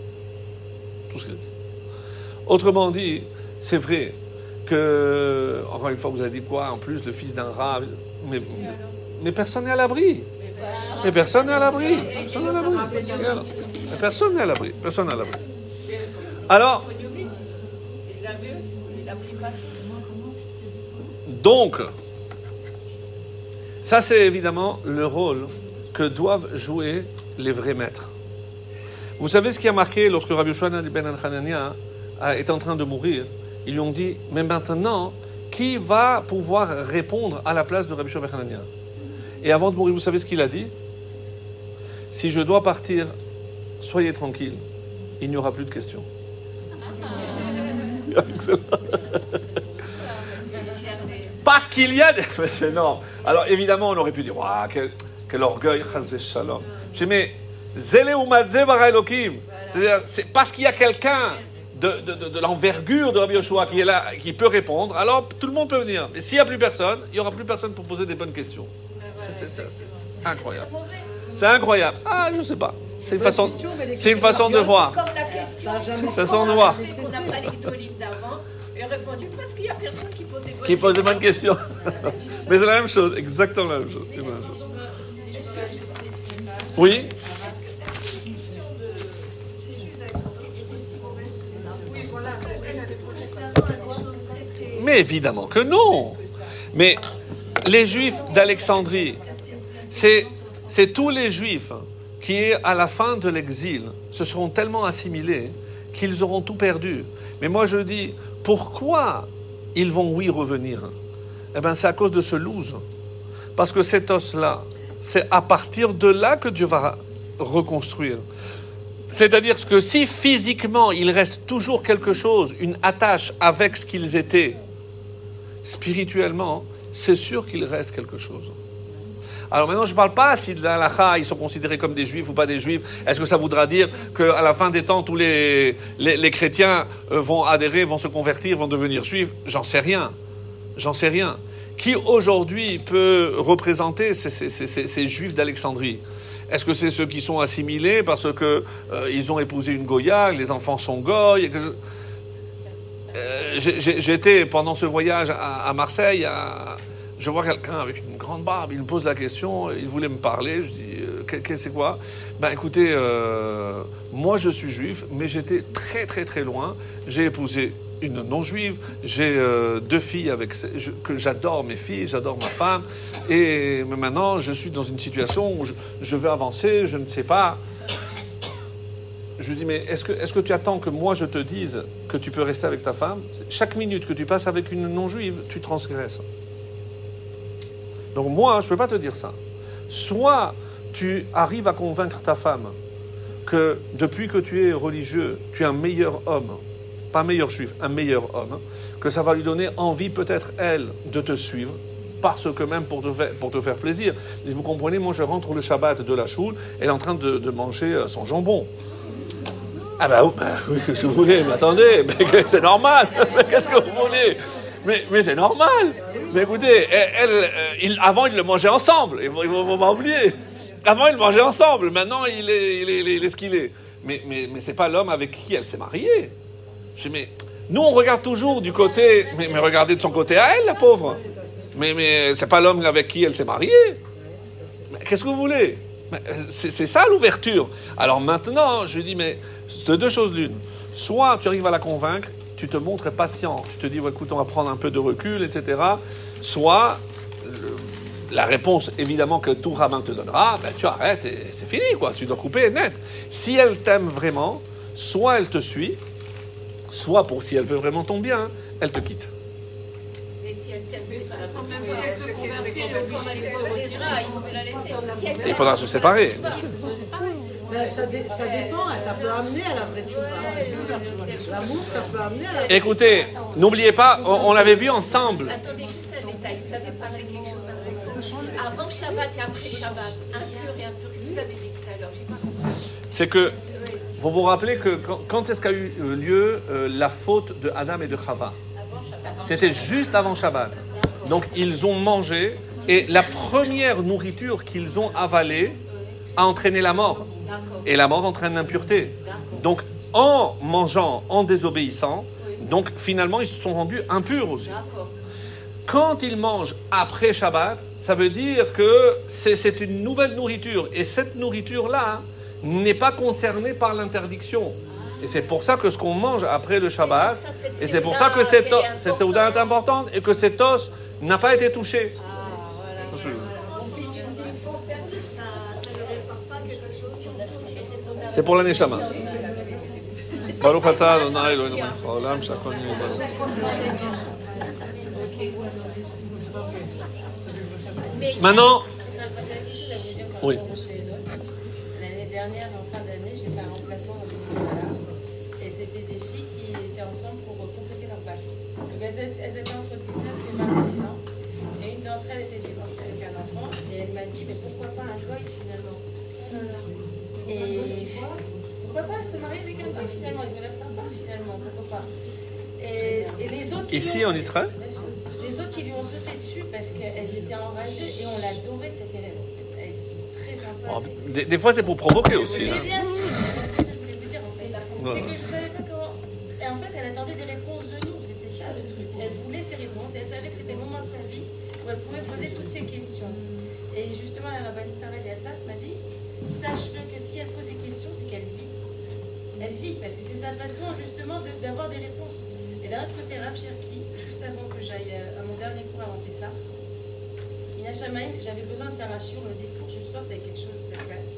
Tout ce qu'il a dit. Autrement dit, c'est vrai que, encore une fois, vous avez dit quoi? En plus, le fils d'un rat. Mais, mais personne n'est à l'abri. Mais personne n'est à l'abri. Personne n'est à l'abri. Personne n'est à l'abri. Personne n'est à l'abri. Alors, donc, ça c'est évidemment le rôle que doivent jouer les vrais maîtres. Vous savez ce qui a marqué lorsque Rabbi Yochanan ben Hanania est en train de mourir? Ils lui ont dit, mais maintenant qui va pouvoir répondre à la place de Rabbi Shimon ben Hanania? Et avant de mourir, vous savez ce qu'il a dit? Si je dois partir, soyez tranquille, il n'y aura plus de questions. *laughs* Parce qu'il y a des... *laughs* C'est énorme. Alors évidemment, on aurait pu dire, Waouh, quel, quel orgueil, shalom. Je dis, mais. C'est-à-dire, c'est parce qu'il y a quelqu'un de, de, de, de l'envergure de Rabbi Yoshua qui est là, qui peut répondre, alors tout le monde peut venir. Mais s'il n'y a plus personne, il n'y aura plus personne pour poser des bonnes questions. C'est, c'est- c'est- c'est incroyable. C'est incroyable. Ah, je sais pas. C'est une façon, c'est une façon de voir. Comme la question Ça a jamais Ça sent de voir. qu'on n'a pas les d'olive d'avant, et répondu parce qu'il n'y a personne qui Qui pose des questions. *laughs* Mais c'est la même chose, exactement la même chose. C'est la même chose. Oui Mais évidemment que non. Mais les Juifs d'Alexandrie, c'est, tous les Juifs qui, à la fin de l'exil, se seront tellement assimilés qu'ils auront tout perdu. Mais moi je dis, pourquoi ils vont, oui, revenir? Eh bien, c'est à cause de ce loose. Parce que cet os-là, c'est à partir de là que Dieu va reconstruire. C'est-à-dire que si physiquement il reste toujours quelque chose, une attache avec ce qu'ils étaient, spirituellement, c'est sûr qu'il reste quelque chose. Alors maintenant, je ne parle pas si de l'alaha, ils sont considérés comme des juifs ou pas des juifs. Est-ce que ça voudra dire qu'à la fin des temps, tous les, chrétiens euh, vont adhérer, vont se convertir, vont devenir juifs? J'en sais rien. J'en sais rien. Qui aujourd'hui peut représenter ces, juifs d'Alexandrie? Est-ce que c'est ceux qui sont assimilés parce que euh, ils ont épousé une goya, les enfants sont goy Euh, J'étais pendant ce voyage à, Marseille, je vois quelqu'un avec une grande barbe, il me pose la question, il voulait me parler, je dis, euh, que, que- c'est quoi? Ben écoutez, euh, moi je suis juif, mais j'étais très très très loin, j'ai épousé une non-juive, j'ai euh, deux filles avec que j'adore mes filles, j'adore ma femme, et maintenant je suis dans une situation où je veux avancer, je ne sais pas. Je lui dis, mais est-ce que, est que tu attends que moi je te dise que tu peux rester avec ta femme? Chaque minute que tu passes avec une non-juive, tu transgresses. Donc moi, je ne peux pas te dire ça. Soit tu arrives à convaincre ta femme que depuis que tu es religieux, tu es un meilleur homme, pas meilleur juif, un meilleur homme, que ça va lui donner envie peut-être, elle, de te suivre, parce que même pour te faire, plaisir. Vous comprenez, moi je rentre le Shabbat de la choule, elle est en train de, de manger euh, son jambon. Ah bah, bah *laughs* oui, qu'est-ce que vous voulez Mais attendez, *laughs* mais c'est normal. *laughs* Mais qu'est-ce que vous voulez? Mais, mais c'est normal. Mais écoutez, elle, elle, euh, avant ils le mangeaient ensemble. Il faut, il faut- faut pas oublier. Avant ils le mangeaient ensemble. Maintenant il est, il est, il est- ce qu'il est. Mais, mais, mais c'est pas l'homme avec qui elle s'est mariée. Je dis, mais nous on regarde toujours du côté. Mais, mais regardez de son côté à elle, la pauvre. Mais, mais c'est pas l'homme avec qui elle s'est mariée. Qu'est-ce que vous voulez? Euh, c'est ça l'ouverture. Alors maintenant, je lui dis, mais c'est deux choses l'une. Soit tu arrives à la convaincre, tu te montres patient, tu te dis, ouais, écoute, on va prendre un peu de recul, etc. Soit le- la réponse, évidemment, que tout rabbin te donnera, ben, tu arrêtes et c'est fini, quoi. Tu dois couper net. Si elle t'aime vraiment, soit elle te suit, soit pour si elle veut vraiment ton bien, elle te quitte. Il faudra se séparer. Ben, ça, dé- ça dépend, ça peut amener à la vraie tchouva. L'amour, ça peut amener à la vraie Écoutez, n'oubliez pas, on, on l'avait vu ensemble. Attendez juste un détail, vous avez parlé quelque chose. Avant Shabbat et après Shabbat, impur et impur, qu'est-ce que vous avez dit tout à l'heure? J'ai pas compris. c'est que vous vous rappelez que quand, quand est-ce qu'a eu euh, lieu euh, la faute de Adam et de Chava? C'était juste avant Shabbat. Donc ils ont mangé et la première nourriture qu'ils ont avalée a entraîné la mort. Et la mort entraîne l'impureté. Donc en mangeant, en désobéissant, donc finalement ils se sont rendus impurs aussi. Quand ils mangent après Shabbat, ça veut dire que c'est une nouvelle nourriture. Et cette nourriture-là n'est pas concernée par l'interdiction. Et c'est pour ça que ce qu'on mange après le Shabbat, et c'est pour ça que cette, cette est importante et que cet os n'a pas été touché. Parce que- c'est pour la Neshama. Baruch atah Adonai Eloheinu melech haolam shakol Maintenant. Oui. L'année dernière, en fin d'année, j'ai fait un remplacement dans une et c'était des filles qui étaient ensemble pour compléter leur page. Donc elles étaient entre 19 et 26 ans. Et une d'entre elles était divorcée avec un enfant et elle m'a dit mais pourquoi pas un goy finalement? Et pourquoi pas se marier avec un goy finalement Ils ont l'air sympas finalement, pourquoi pas et, et les autres ici ont en Israël, Bien sûr. Les autres qui lui ont sauté dessus parce qu'elles étaient enragées et on l'adorait cette élève. Elle était très sympa. oh, des, des fois c'est pour provoquer aussi. Mais hein. bien sûr, c'est ce que je voulais vous dire en fait. C'est que je ne savais pas comment. Et en fait, elle attendait des réponses de nous, c'était ça le truc. Elle voulait ces réponses et elle savait que c'était le moment de sa vie où elle pouvait poser toutes ces questions. Et justement, la rabbinite Sarah Eliassat m'a dit sache-le que si elle pose des questions, c'est qu'elle vit. Elle vit parce que c'est sa façon justement de- d'avoir des réponses. Et d'un autre côté, Rav Cherki, juste avant que j'aille euh, à mon dernier cours avant Pessah, Ina Shamaim, j'avais besoin de faire un shiur, on me dit, il faut que je sorte avec quelque chose de cette classe.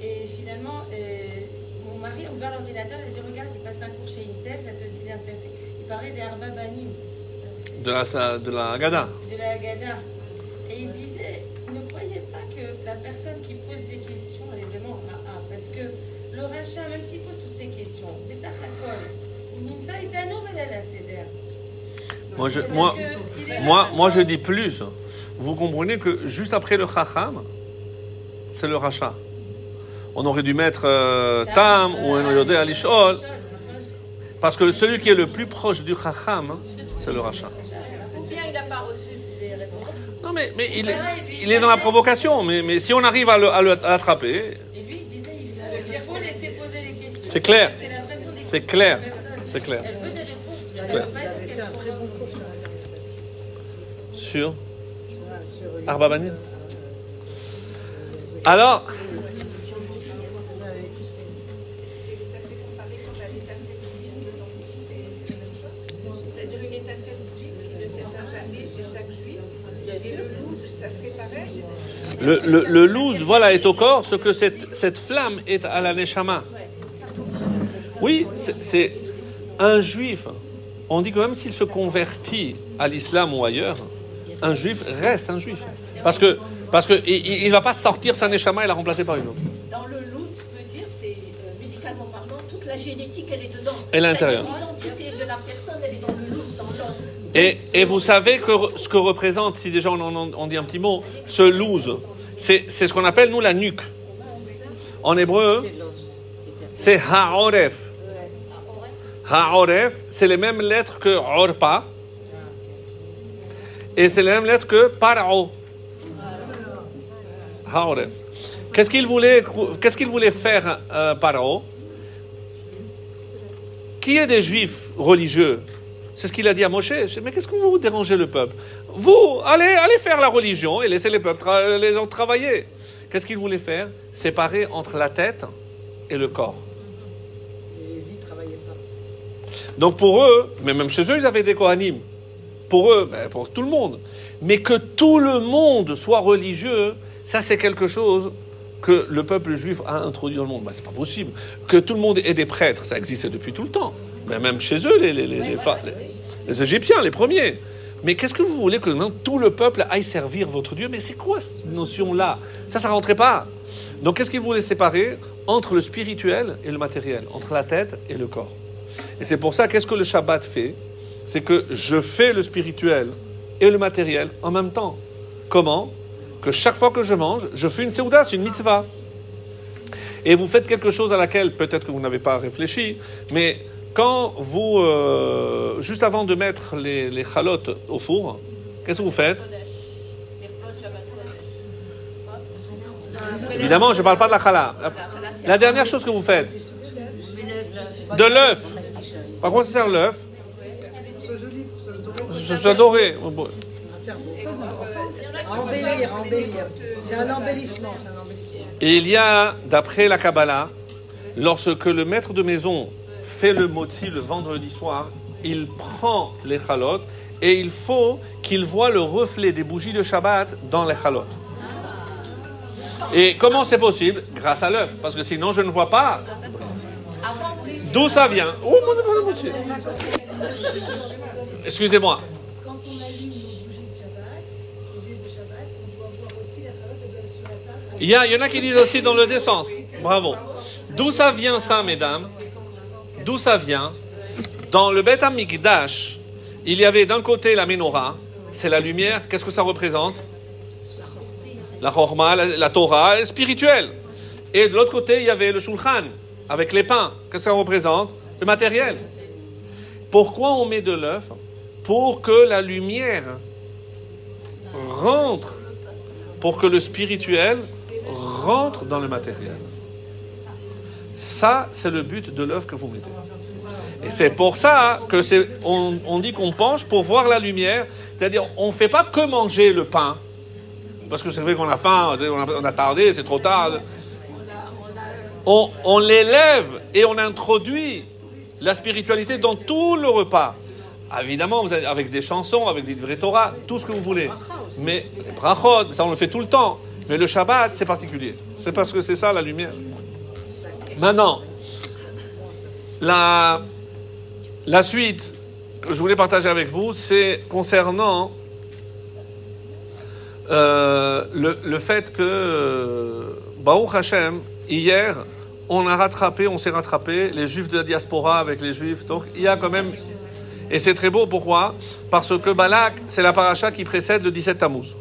Et finalement, euh, mon mari a ouvert l'ordinateur et a dit, regarde, il passe un cours chez Intel, ça te dit d'intéressé. Il parlait des Arba Banim, De la, de la Haggadah. de la Haggadah. Et il disait, ne croyez pas que la personne qui pose des questions, elle est vraiment le rachat, même s'il pose toutes ces questions, mais ça colle. Nimsa est un homme, elle a la cédère. Moi, je, moi, moi, moi, je dis plus. Vous comprenez que juste après le Chacham, c'est le rachat. On aurait dû mettre euh, Tam ou un Yodé Alishol, parce que celui qui est le plus proche du Chacham, c'est le rachat. Ou bien il n'a pas reçu les réponses. Non, mais, mais il, est, il est dans la provocation. Mais, mais si on arrive à à à l'attraper, C'est clair. C'est clair. C'est clair. Clair. Sur Arba Banim. Alors, le le le, voilà, est au corps, ce que cette, cette flamme est à la neshama. Oui, c'est- un juif. On dit que même s'il se convertit à l'islam ou ailleurs, un juif reste un juif. Parce que parce que il ne va pas sortir sa neshama et la remplacer par une autre. Dans le loup, je peux dire, c'est euh, médicalement parlant, toute la génétique, elle est dedans. Et l'intérieur. L'identité de la personne, elle est dans le loup, dans l'os. Et, et vous savez que ce que représente, si déjà on en on dit un petit mot, ce loose, c'est c'est ce qu'on appelle nous la nuque. En hébreu, c'est ha'oref. Ha'oref, c'est les mêmes lettres que orpa. Et c'est les mêmes lettres que paro. Ha'oref. Qu'est-ce qu'il voulait, qu'est-ce qu'il voulait faire euh, paro Qui est des juifs religieux? C'est ce qu'il a dit à Moshe. Mais qu'est-ce que vous vous dérangez le peuple? Vous, allez, allez faire la religion et laissez les peuples les gens travailler. Qu'est-ce qu'il voulait faire? Séparer entre la tête et le corps. Donc pour eux, mais même chez eux, ils avaient des Kohanim. Pour eux, ben, pour tout le monde. Mais que tout le monde soit religieux, ça c'est quelque chose que le peuple juif a introduit dans le monde. Ben, c'est pas possible. Que tout le monde ait des prêtres, ça existait depuis tout le temps. Mais même chez eux, les, Égyptiens, les premiers. Mais qu'est-ce que vous voulez que maintenant tout le peuple aille servir votre Dieu? Mais c'est quoi cette notion-là? Ça, ça rentrait pas. Donc qu'est-ce qu'il voulait séparer entre le spirituel et le matériel, entre la tête et le corps et c'est pour ça, qu'est-ce que le Shabbat fait? C'est que je fais le spirituel et le matériel en même temps. Comment? Que chaque fois que je mange, je fais une seuda, c'est une mitzvah. Et vous faites quelque chose à laquelle peut-être que vous n'avez pas réfléchi, mais quand vous, euh, juste avant de mettre les, les chalotes au four, qu'est-ce que vous faites? Évidemment, je ne parle pas de la chala. La, la dernière chose que vous faites, de l'œuf. Par quoi ça sert l'œuf Ce soit doré. Embellir, embellir. C'est un embellissement, c'est un embellissement. Et il y a, d'après la Kabbalah, lorsque le maître de maison fait le moti le vendredi soir, il prend les chalotes et il faut qu'il voit le reflet des bougies de Shabbat dans les chalotes. Et comment c'est possible? Grâce à l'œuf, parce que sinon je ne vois pas. D'où ça vient Oh. Excusez-moi. Il y, a, il y en a qui disent aussi dans le descens. Bravo. D'où ça vient ça, mesdames? D'où ça vient? Dans le Beth Amikdash, il y avait d'un côté la menorah, c'est la lumière. Qu'est-ce que ça représente? La Chorma, la, la Torah spirituelle. Et de l'autre côté, il y avait le Shulchan, avec les pains. Qu'est-ce que ça représente Le matériel. Pourquoi on met de l'œuf Pour que la lumière rentre, pour que le spirituel rentre dans le matériel? Ça, c'est le but de l'œuf que vous mettez. Et c'est pour ça que c'est, on, dit qu'on penche pour voir la lumière. C'est-à-dire, on ne fait pas que manger le pain. Parce que c'est vrai qu'on a faim, on a tardé, c'est trop tard. On, l'élève et on introduit la spiritualité dans tout le repas. Évidemment, vous avez- avec des chansons, avec des vrais tout ce que vous voulez. Mais les brachot, ça on le fait tout le temps. Mais le Shabbat, c'est particulier. C'est parce que c'est ça la lumière. Maintenant, la, la suite que je voulais partager avec vous, c'est concernant euh, le, le fait que, euh, Baruch Hashem, hier, on a rattrapé, on s'est rattrapé, les juifs de la diaspora avec les juifs. Donc, il y a quand même. Et c'est très beau, pourquoi? Parce que Balak, c'est la paracha qui précède le 17 Tammuz.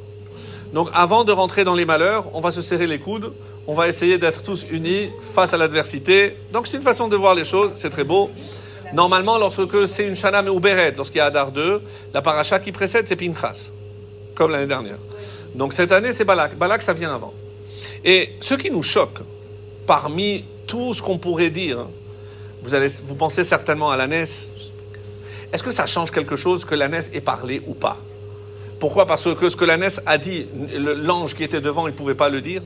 Donc, avant de rentrer dans les malheurs, on va se serrer les coudes, on va essayer d'être tous unis face à l'adversité. Donc, c'est une façon de voir les choses, c'est très beau. Normalement, lorsque c'est une Shana Meuberet, lorsqu'il y a Adar 2, la paracha qui précède, c'est Pinchas, comme l'année dernière. Donc, cette année, c'est Balak. Balak, ça vient avant. Et ce qui nous choque, parmi tout ce qu'on pourrait dire, vous, allez, vous pensez certainement à la NES. Est-ce que ça change quelque chose que la NES ait parlé ou pas? Pourquoi? Parce que ce que la NES a dit, l'ange qui était devant, il ne pouvait pas le dire?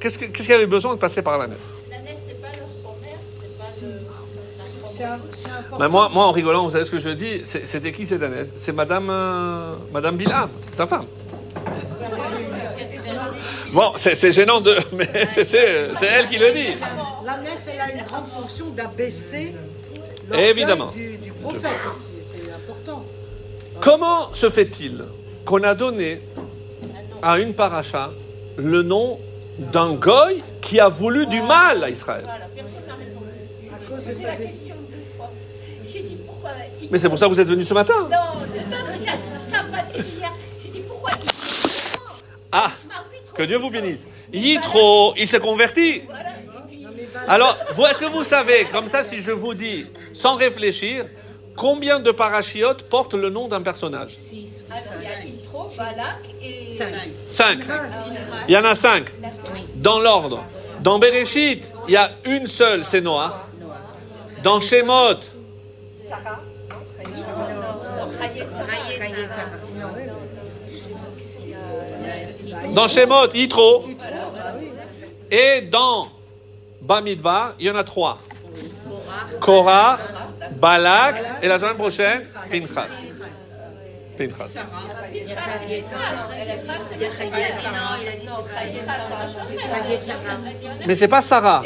Qu'est-ce que- qu'est-ce qu'il y avait besoin de passer par la NES La NES, c'est pas leur sommaire, c'est pas le. Ben, moi, moi, en rigolant, vous savez ce que je dis? C'est- C'était qui cette NES C'est Madame, euh, Madame Bilham, c'est sa femme. Bon, c'est c'est gênant, de, *laughs* mais c'est- elle qui le dit. La messe, elle a une grande fonction d'abaisser Évidemment. du, du prophète aussi. C'est important. Comment se fait-il qu'on a donné à une paracha le nom d'un goy qui a voulu du mal à Israël? Voilà, personne n'a répondu. À cause de J'ai sa question deux fois. J'ai dit pourquoi. il- Mais c'est pour ça que vous êtes venu ce matin. Non, hier. J'ai dit pourquoi il. Ah, que Dieu vous bénisse. Yitro, il s'est converti. Alors, vous- est-ce que vous savez, comme ça, si je vous dis, sans réfléchir, combien de parachiotes portent le nom d'un personnage? Alors, il y a Yitro, Balak et. Cinq. Il y en a cinq. Dans l'ordre. Dans Bereshit, il y a une seule, c'est Noah. Dans Shemot, Sarah. Dans Shemot, Yitro. Et dans Bamidbar, il y en a trois. Korah, Balak, et la semaine prochaine, Pinchas. Pinchas. Mais c'est pas Sarah.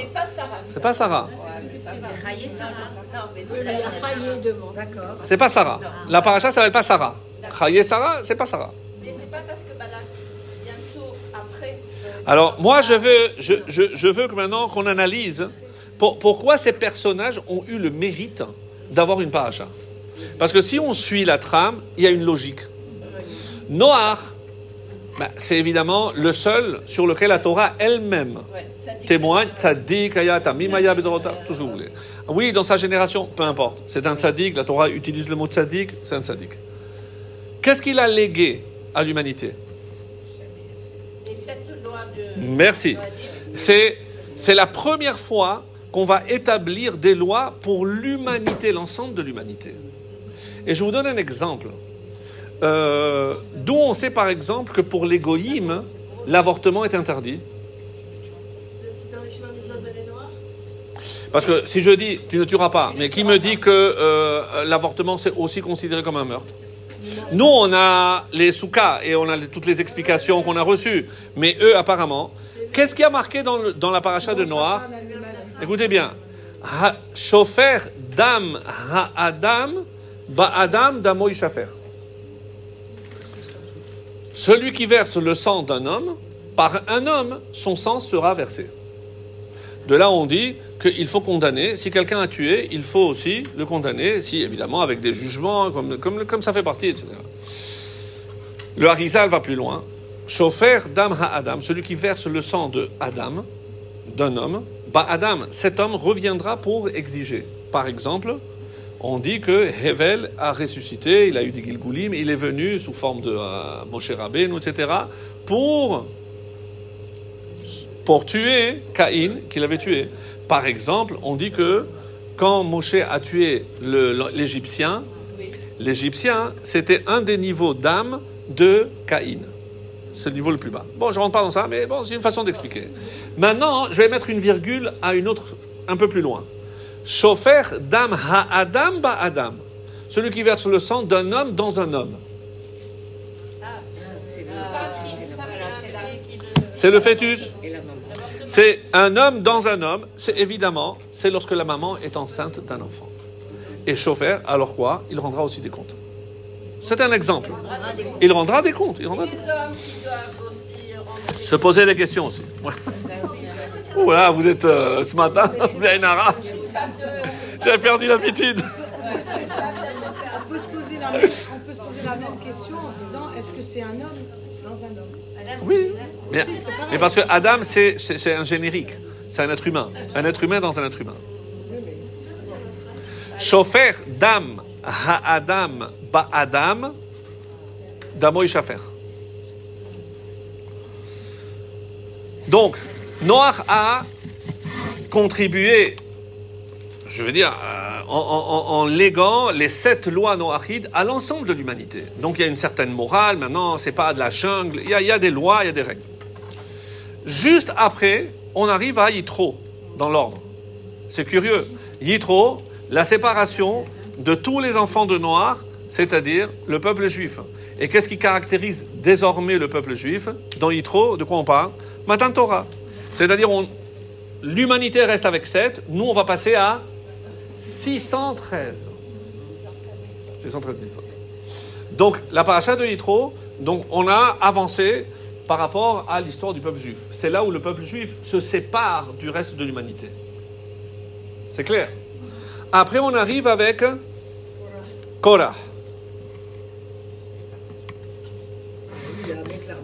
C'est pas Sarah. C'est pas Sarah. La paracha s'appelle pas Sarah. Chaye Sarah, c'est pas Sarah. Mais c'est pas parce que Balak, bientôt après. Alors, moi, je veux, je, je, je veux que maintenant qu'on analyse pour- pourquoi ces personnages ont eu le mérite d'avoir une paracha. Parce que si on suit la trame, il y a une logique. Noach, ben, c'est évidemment le seul sur lequel la Torah elle-même témoigne. Tzaddik, ayat, mimaya, bedorota, tout ce que vous voulez. Oui, dans sa génération, peu importe. C'est un tzaddik, la Torah utilise le mot tzaddik, c'est un tzaddik. Qu'est-ce qu'il a légué à l'humanité Les sept lois de. Merci. C'est, la première fois qu'on va établir des lois pour l'humanité, l'ensemble de l'humanité. Et je vous donne un exemple. Euh, D'où on sait par exemple que pour les l'avortement est interdit. Parce que si je dis tu ne tueras pas, mais qui me dit que euh, l'avortement c'est aussi considéré comme un meurtre? Nous on a les soukas et on a toutes les explications qu'on a reçues, mais eux apparemment, qu'est-ce qui a marqué dans, la paracha de Noah? Écoutez bien, Ha- Shofer dam ha adam ba adam damo. Celui qui verse le sang d'un homme, par un homme, son sang sera versé. De là, on dit qu'il faut condamner. Si quelqu'un a tué, il faut aussi le condamner, si évidemment avec des jugements, comme, comme, comme ça fait partie, etc. Le Harizal va plus loin. Chauffeur Dam Ha-Adam, celui qui verse le sang de Adam, d'un homme, bah Adam, cet homme reviendra pour exiger. Par exemple, on dit que Hevel a ressuscité, il a eu des Gilgulim, il est venu sous forme de euh, Moshe Rabbeinu, etc., pour, pour tuer Caïn, qu'il avait tué. Par exemple, on dit que quand Moshe a tué l'Égyptien, l'Égyptien, c'était un des niveaux d'âme de Caïn. C'est le niveau le plus bas. Bon, je ne rentre pas dans ça, mais bon, c'est une façon d'expliquer. Maintenant, je vais mettre une virgule à une autre, un peu plus loin. Chauffeur dam ha-adam ba-adam. Celui qui verse le sang d'un homme dans un homme. C'est le fœtus. C'est un homme dans un homme. C'est évidemment, c'est lorsque la maman est enceinte d'un enfant. Et chauffeur, alors quoi? Il rendra aussi des comptes. C'est un exemple. Il rendra des comptes. Il rendra des rendre se poser des questions aussi. *laughs* Là, vous êtes euh, ce matin. *laughs* J'ai perdu l'habitude. On peut se poser la même, on peut se poser la même question en disant est-ce que c'est un homme dans un homme? Oui. Mais, parce que Adam, c'est un générique. C'est un être humain. Un être humain dans un être humain. Chauffeur dam ha-adam ba-adam damo shafer. Donc, Noach a contribué, je veux dire, euh, en léguant les sept lois noachides à l'ensemble de l'humanité. Donc il y a une certaine morale, maintenant, c'est pas de la jungle, il y, a, il y a des lois, il y a des règles. Juste après, on arrive à Yitro, dans l'ordre. C'est curieux. Yitro, la séparation de tous les enfants de Noach, c'est-à-dire le peuple juif. Et qu'est-ce qui caractérise désormais le peuple juif Dans Yitro, de quoi on parle? Matan Torah. C'est-à-dire, l'humanité reste avec 7, nous on va passer à 613. 613 000. Donc, la paracha de Yitro, donc on a avancé par rapport à l'histoire du peuple juif. C'est là où le peuple juif se sépare du reste de l'humanité. C'est clair? Après, on arrive avec Korah. Il a avec la,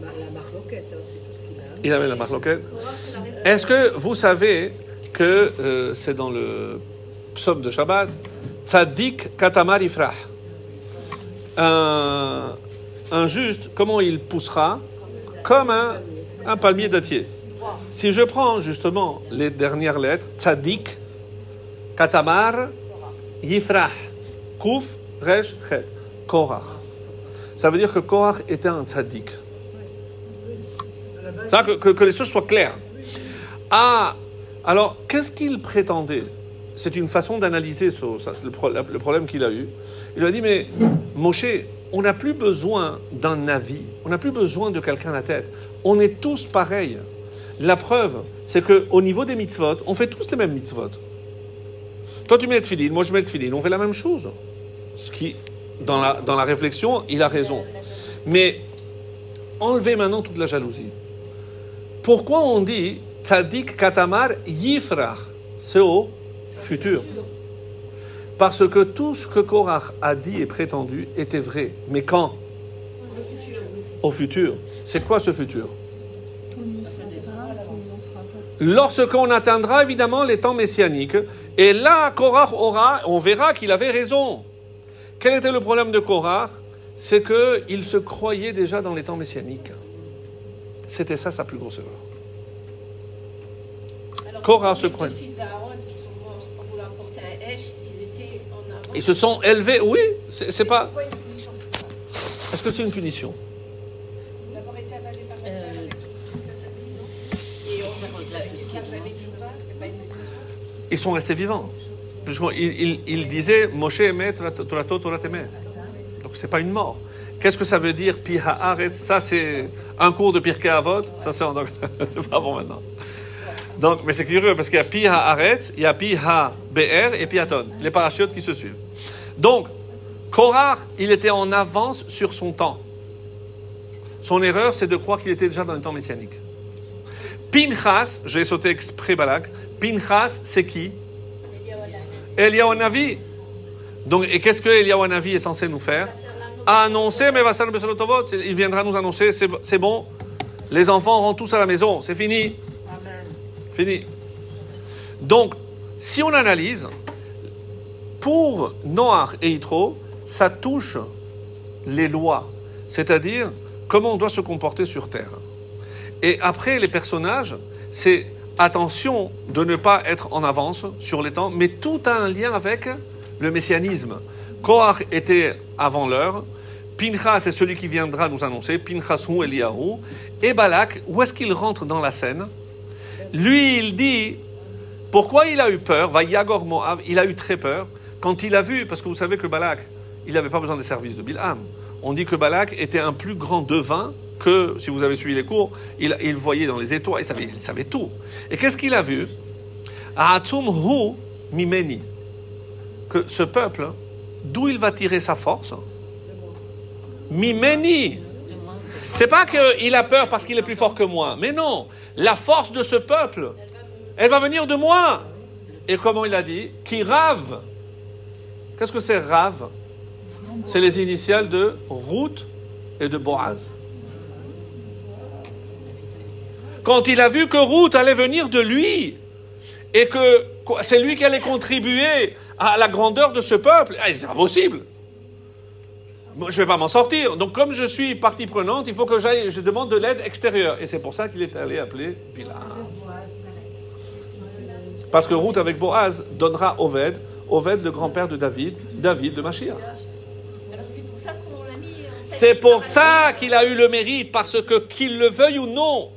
marloquette, hein. Est-ce que vous savez que euh, c'est dans le psaume de Shabbat Tzadik katamar ifrah. Un juste, comment il poussera? Comme un, palmier dattier. Si je prends justement les dernières lettres, Tzadik, katamar, yifrah, kuf, resh, chet, Korach. Ça veut dire que Korach était un tzaddik. Ça, que, que- que les choses soient claires. Ah, alors, qu'est-ce qu'il prétendait? C'est une façon d'analyser le, le problème qu'il a eu. Il a dit, mais Moshe, on n'a plus besoin d'un avis, on n'a plus besoin de quelqu'un à la tête. On est tous pareils. La preuve, c'est qu'au niveau des mitzvot, on fait tous les mêmes mitzvot. Toi, tu mets le tefillin, moi je mets le tefillin, on fait la même chose. Ce qui, dans la, dans la réflexion, il a raison. Mais enlevez maintenant toute la jalousie. Pourquoi on dit Tzadik Katamar Yifrach C'est au futur? Parce que tout ce que Korach a dit et prétendu était vrai. Mais quand? Au futur. C'est quoi ce futur? Lorsqu'on atteindra évidemment les temps messianiques. Et là, Korach aura, on verra qu'il avait raison. Quel était le problème de Korach C'est qu'il se croyait déjà dans les temps messianiques. C'était ça sa plus grosse erreur. Korah se Hesh, ils se sont élevés, oui, c'est pas. Est-ce que c'est une punition? Ils sont restés vivants. Puisqu'il il, disait Moshe Emet, Torato, Torah Temet. Donc c'est pas une mort. Qu'est-ce que ça veut dire Pi Haaretz? Ça c'est un cours de Pirkei Avot. Ça c'est en *laughs* c'est pas bon maintenant. Donc, mais c'est curieux parce qu'il y a Pi Haaretz, il y a Pi Ha-Be'er et Pi Aton. Les parachutes qui se suivent. Donc, Korach, il était en avance sur son temps. Son erreur, c'est de croire qu'il était déjà dans le temps messianique. Pinchas, j'ai sauté exprès Balak, Pinchas, c'est qui? Eliyahu Navi. Donc, et qu'est-ce que Eliyahu Navi est censé nous faire? Annoncer, mais va il viendra nous annoncer, c'est bon, les enfants rentrent tous à la maison, c'est fini. Fini. Donc, si on analyse, pour Noach et Yitro, ça touche les lois, c'est-à-dire comment on doit se comporter sur Terre. Et après, les personnages, c'est attention de ne pas être en avance sur les temps, mais tout a un lien avec le messianisme. Korach était avant l'heure, Pinchas est celui qui viendra nous annoncer, Pinchas ou Eliyahu, et Balak, où est-ce qu'il rentre dans la scène? Lui, il dit, pourquoi il a eu peur? Moab, il a eu très peur. Quand il a vu, parce que vous savez que Balak, il n'avait pas besoin des services de Bilham. On dit que Balak était un plus grand devin que, si vous avez suivi les cours, il, voyait dans les étoiles, il savait, tout. Et qu'est-ce qu'il a vu? Atum hu mimeni. Que ce peuple, d'où il va tirer sa force? Mimeni. C'est pas qu'il a peur parce qu'il est plus fort que moi, mais non. La force de ce peuple, elle va venir de moi. Et comment il a dit? Qui rave. Qu'est-ce que c'est rave? C'est les initiales de Ruth et de Boaz. Quand il a vu que Ruth allait venir de lui et que c'est lui qui allait contribuer à la grandeur de ce peuple, ah, c'est impossible. je ne vais pas m'en sortir. Donc, comme je suis partie prenante, il faut que j'aille, je demande de l'aide extérieure. Et c'est pour ça qu'il est allé appeler Bilal. Parce que Ruth avec Boaz donnera Oved, Oved le grand-père de David, David de Mashiach. C'est pour ça qu'il a eu le mérite, parce que qu'il le veuille ou non,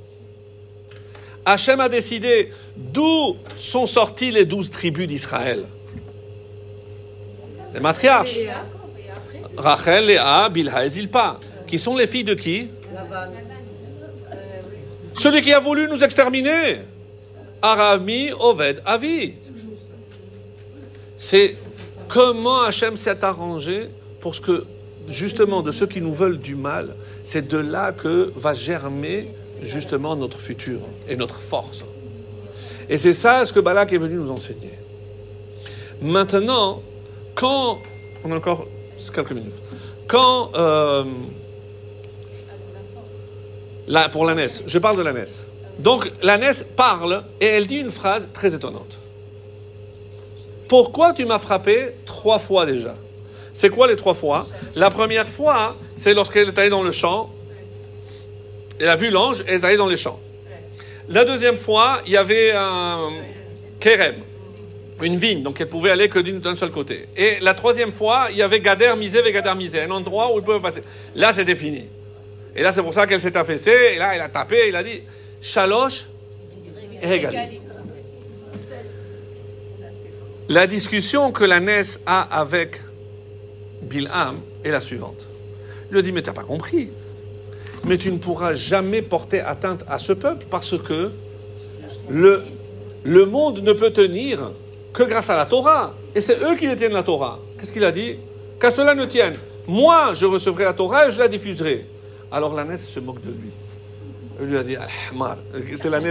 Hachem a décidé d'où sont sorties les douze tribus d'Israël. Les matriarches. Rachel, Léa, Bilha et Zilpa. Qui sont les filles de qui? Celui qui a voulu nous exterminer. Arami, Oved, Avi. C'est comment Hachem s'est arrangé pour ce que, justement, de ceux qui nous veulent du mal, c'est de là que va germer justement notre futur et notre force. Et c'est ça ce que Balak est venu nous enseigner. Maintenant, quand... On a encore quelques minutes. Quand... Euh, là, pour la je parle de la Donc, la parle et elle dit une phrase très étonnante. Pourquoi tu m'as frappé trois fois déjà? C'est quoi les trois fois? La première fois, c'est lorsqu'elle est allée dans le champ elle a vu l'ange, elle est allée dans les champs. La deuxième fois, il y avait un kérem, une vigne, donc elle pouvait aller que d'un seul côté. Et la troisième fois, il y avait Gader Misé et Gader Misé, un endroit où il pouvait passer. Là, c'était fini. Et là, c'est pour ça qu'elle s'est affaissée, et là, elle a tapé, il a dit Shalosh Egali. La discussion que la NES a avec Bilham est la suivante. Il lui dit Mais tu n'as pas compris mais tu ne pourras jamais porter atteinte à ce peuple parce que le, le monde ne peut tenir que grâce à la Torah. Et c'est eux qui détiennent la Torah. Qu'est-ce qu'il a dit Qu'à cela ne tienne. Moi, je recevrai la Torah et je la diffuserai. Alors la se moque de lui. Elle lui a dit, c'est la qui...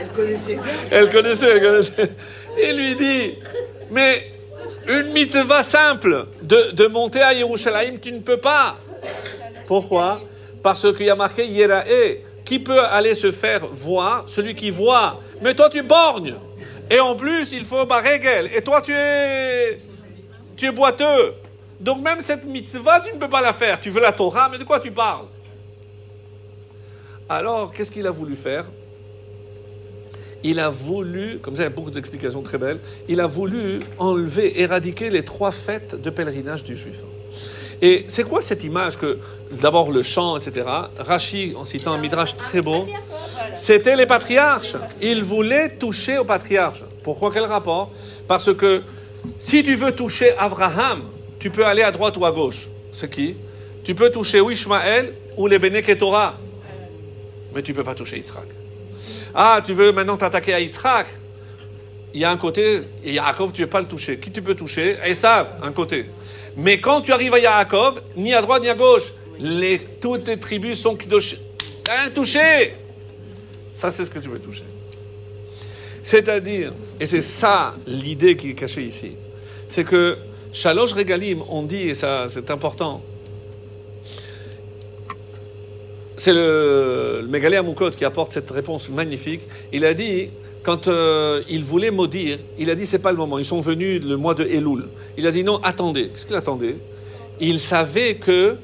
Elle connaissait. Elle connaissait, elle connaissait. Il lui dit, mais une mitzvah simple de, de monter à Yerushalayim, tu ne peux pas. Pourquoi? Parce qu'il y a marqué Yerae. Qui peut aller se faire voir? Celui qui voit. Mais toi, tu borgnes. Et en plus, il faut Baregel. Et toi, tu es, tu es boiteux. Donc même cette mitzvah, tu ne peux pas la faire. Tu veux la Torah, mais de quoi tu parles? Alors, qu'est-ce qu'il a voulu faire? Il a voulu, comme ça il y a beaucoup d'explications très belles, il a voulu enlever, éradiquer les trois fêtes de pèlerinage du juif. Et c'est quoi cette image que, d'abord le chant, etc. Rachi, en citant un midrash très beau, c'était les patriarches. Ils voulaient toucher aux patriarches. Pourquoi quel rapport? Parce que si tu veux toucher Abraham, tu peux aller à droite ou à gauche. C'est qui? Tu peux toucher ou Ishmaël ou les Bene. Mais tu ne peux pas toucher Yitzhak. Ah, tu veux maintenant t'attaquer à Yitzhak? Il y a un côté, et Yaakov, tu ne peux pas le toucher. Qui tu peux toucher? Esav, un côté. Mais quand tu arrives à Yaakov, ni à droite ni à gauche, toutes les tribus sont Kiddosh. Rien touché Ça, c'est ce que tu veux toucher. C'est-à-dire, et c'est ça l'idée qui est cachée ici, c'est que Shalosh Regalim, on dit, et ça c'est important, c'est le, le Amoukot qui apporte cette réponse magnifique. Il a dit, quand euh, il voulait maudire, il a dit c'est pas le moment. Ils sont venus le mois de Elul. Il a dit non, attendez. Qu'est-ce qu'il attendait? Il savait que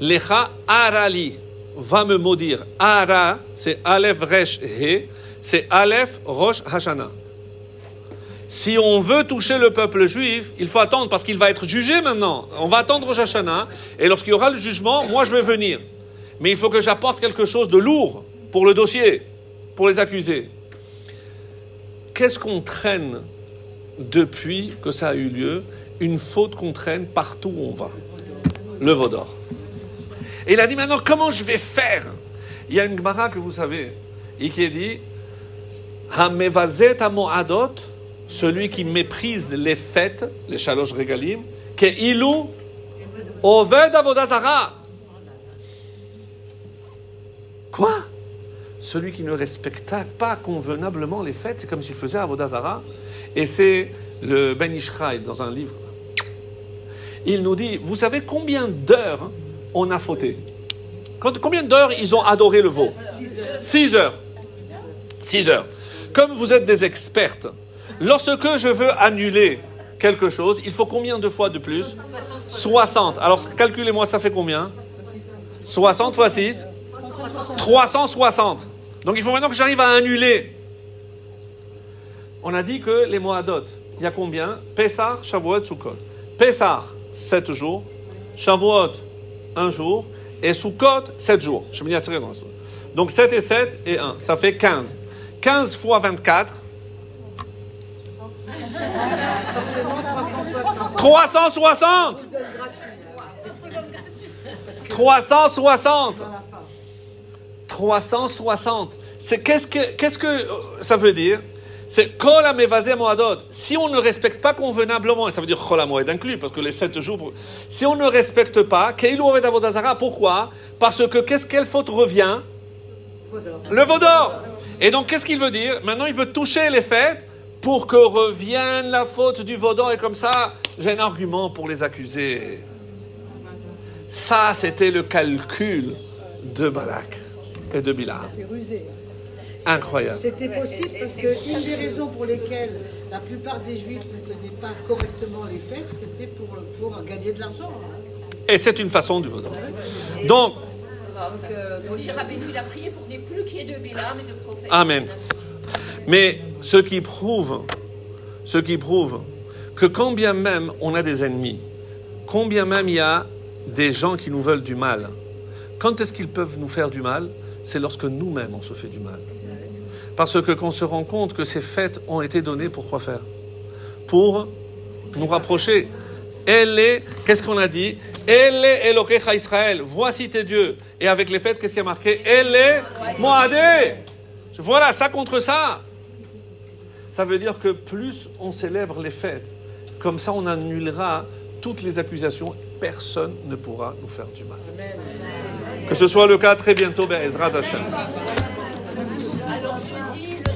Lecha Arali va me maudire. Ara, c'est Aleph Resh He, c'est Aleph Rosh Hashana. Si on veut toucher le peuple juif, il faut attendre parce qu'il va être jugé maintenant. On va attendre Rosh Hashanah et lorsqu'il y aura le jugement, moi je vais venir. Mais il faut que j'apporte quelque chose de lourd pour le dossier, pour les accusés. Qu'est-ce qu'on traîne depuis que ça a eu lieu Une faute qu'on traîne partout où on va. Le Vaudor. Et il a dit maintenant, comment je vais faire Il y a une Gemara que vous savez, et qui dit Hamevazet Amoadot, celui qui méprise les fêtes, les shalosh regalim, que ilou oved avodazara. Quoi? Celui qui ne respecta pas convenablement les fêtes, c'est comme s'il faisait avodazara. Et c'est le Ben Ishraï dans un livre. Il nous dit, vous savez combien d'heures on a fauté? Combien d'heures ils ont adoré le veau? Six heures. Six heures. Comme vous êtes des expertes, lorsque je veux annuler quelque chose, il faut combien de fois de plus? 60. Alors calculez-moi, ça fait combien? 60 fois 6 360. Donc il faut maintenant que j'arrive à annuler. On a dit que les Moadot, il y a combien? Pessah, Shavuot, Sukkot. Pessah, 7 jours. Shavuot, 1 jour. Et Sukkot, 7 jours. Je me dis, ah, non, c'est- Donc 7 et 7 et 1, ça fait 15. 15 fois 24, Forcément 360. 360 Donne gratuit. Parce que 360 dans la fin. 360. C'est qu'est-ce que qu'est-ce que euh, ça veut dire? C'est kol moadot. Si on ne respecte pas convenablement, et ça veut dire kol hamoed inclus, parce que les sept jours, si on ne respecte pas, keilu pourquoi? Parce que qu'est-ce quelle faute revient? Le vaudor. Et donc qu'est-ce qu'il veut dire? Maintenant, il veut toucher les fêtes pour que revienne la faute du vaudor, et comme ça, j'ai un argument pour les accuser. Ça, c'était le calcul de Balak et de. C'est rusé. Incroyable. C'était possible parce que une des raisons pour lesquelles la plupart des juifs ne faisaient pas correctement les fêtes, c'était pour, pour gagner de l'argent. Et c'est une façon du vaudor. Donc, Moshe Rabbeinu, il a prié pour ne plus qu'il y ait de Bilam et de prophètes. Amen. Mais ce qui prouve, ce qui prouve que quand bien même on a des ennemis, combien même il y a des gens qui nous veulent du mal, quand est-ce qu'ils peuvent nous faire du mal? C'est lorsque nous-mêmes on se fait du mal. Parce que qu'on se rend compte que ces fêtes ont été données pour quoi faire? Pour nous rapprocher. Elle est, qu'est-ce qu'on a dit? Elle est Elokecha Israël. Voici tes dieux. Et avec les fêtes, qu'est-ce qui a marqué? Elle est Moadé. Voilà, ça contre ça. Ça veut dire que plus on célèbre les fêtes, comme ça on annulera toutes les accusations. Personne ne pourra nous faire du mal. Que ce soit le cas très bientôt, ben, Ezra Hashem.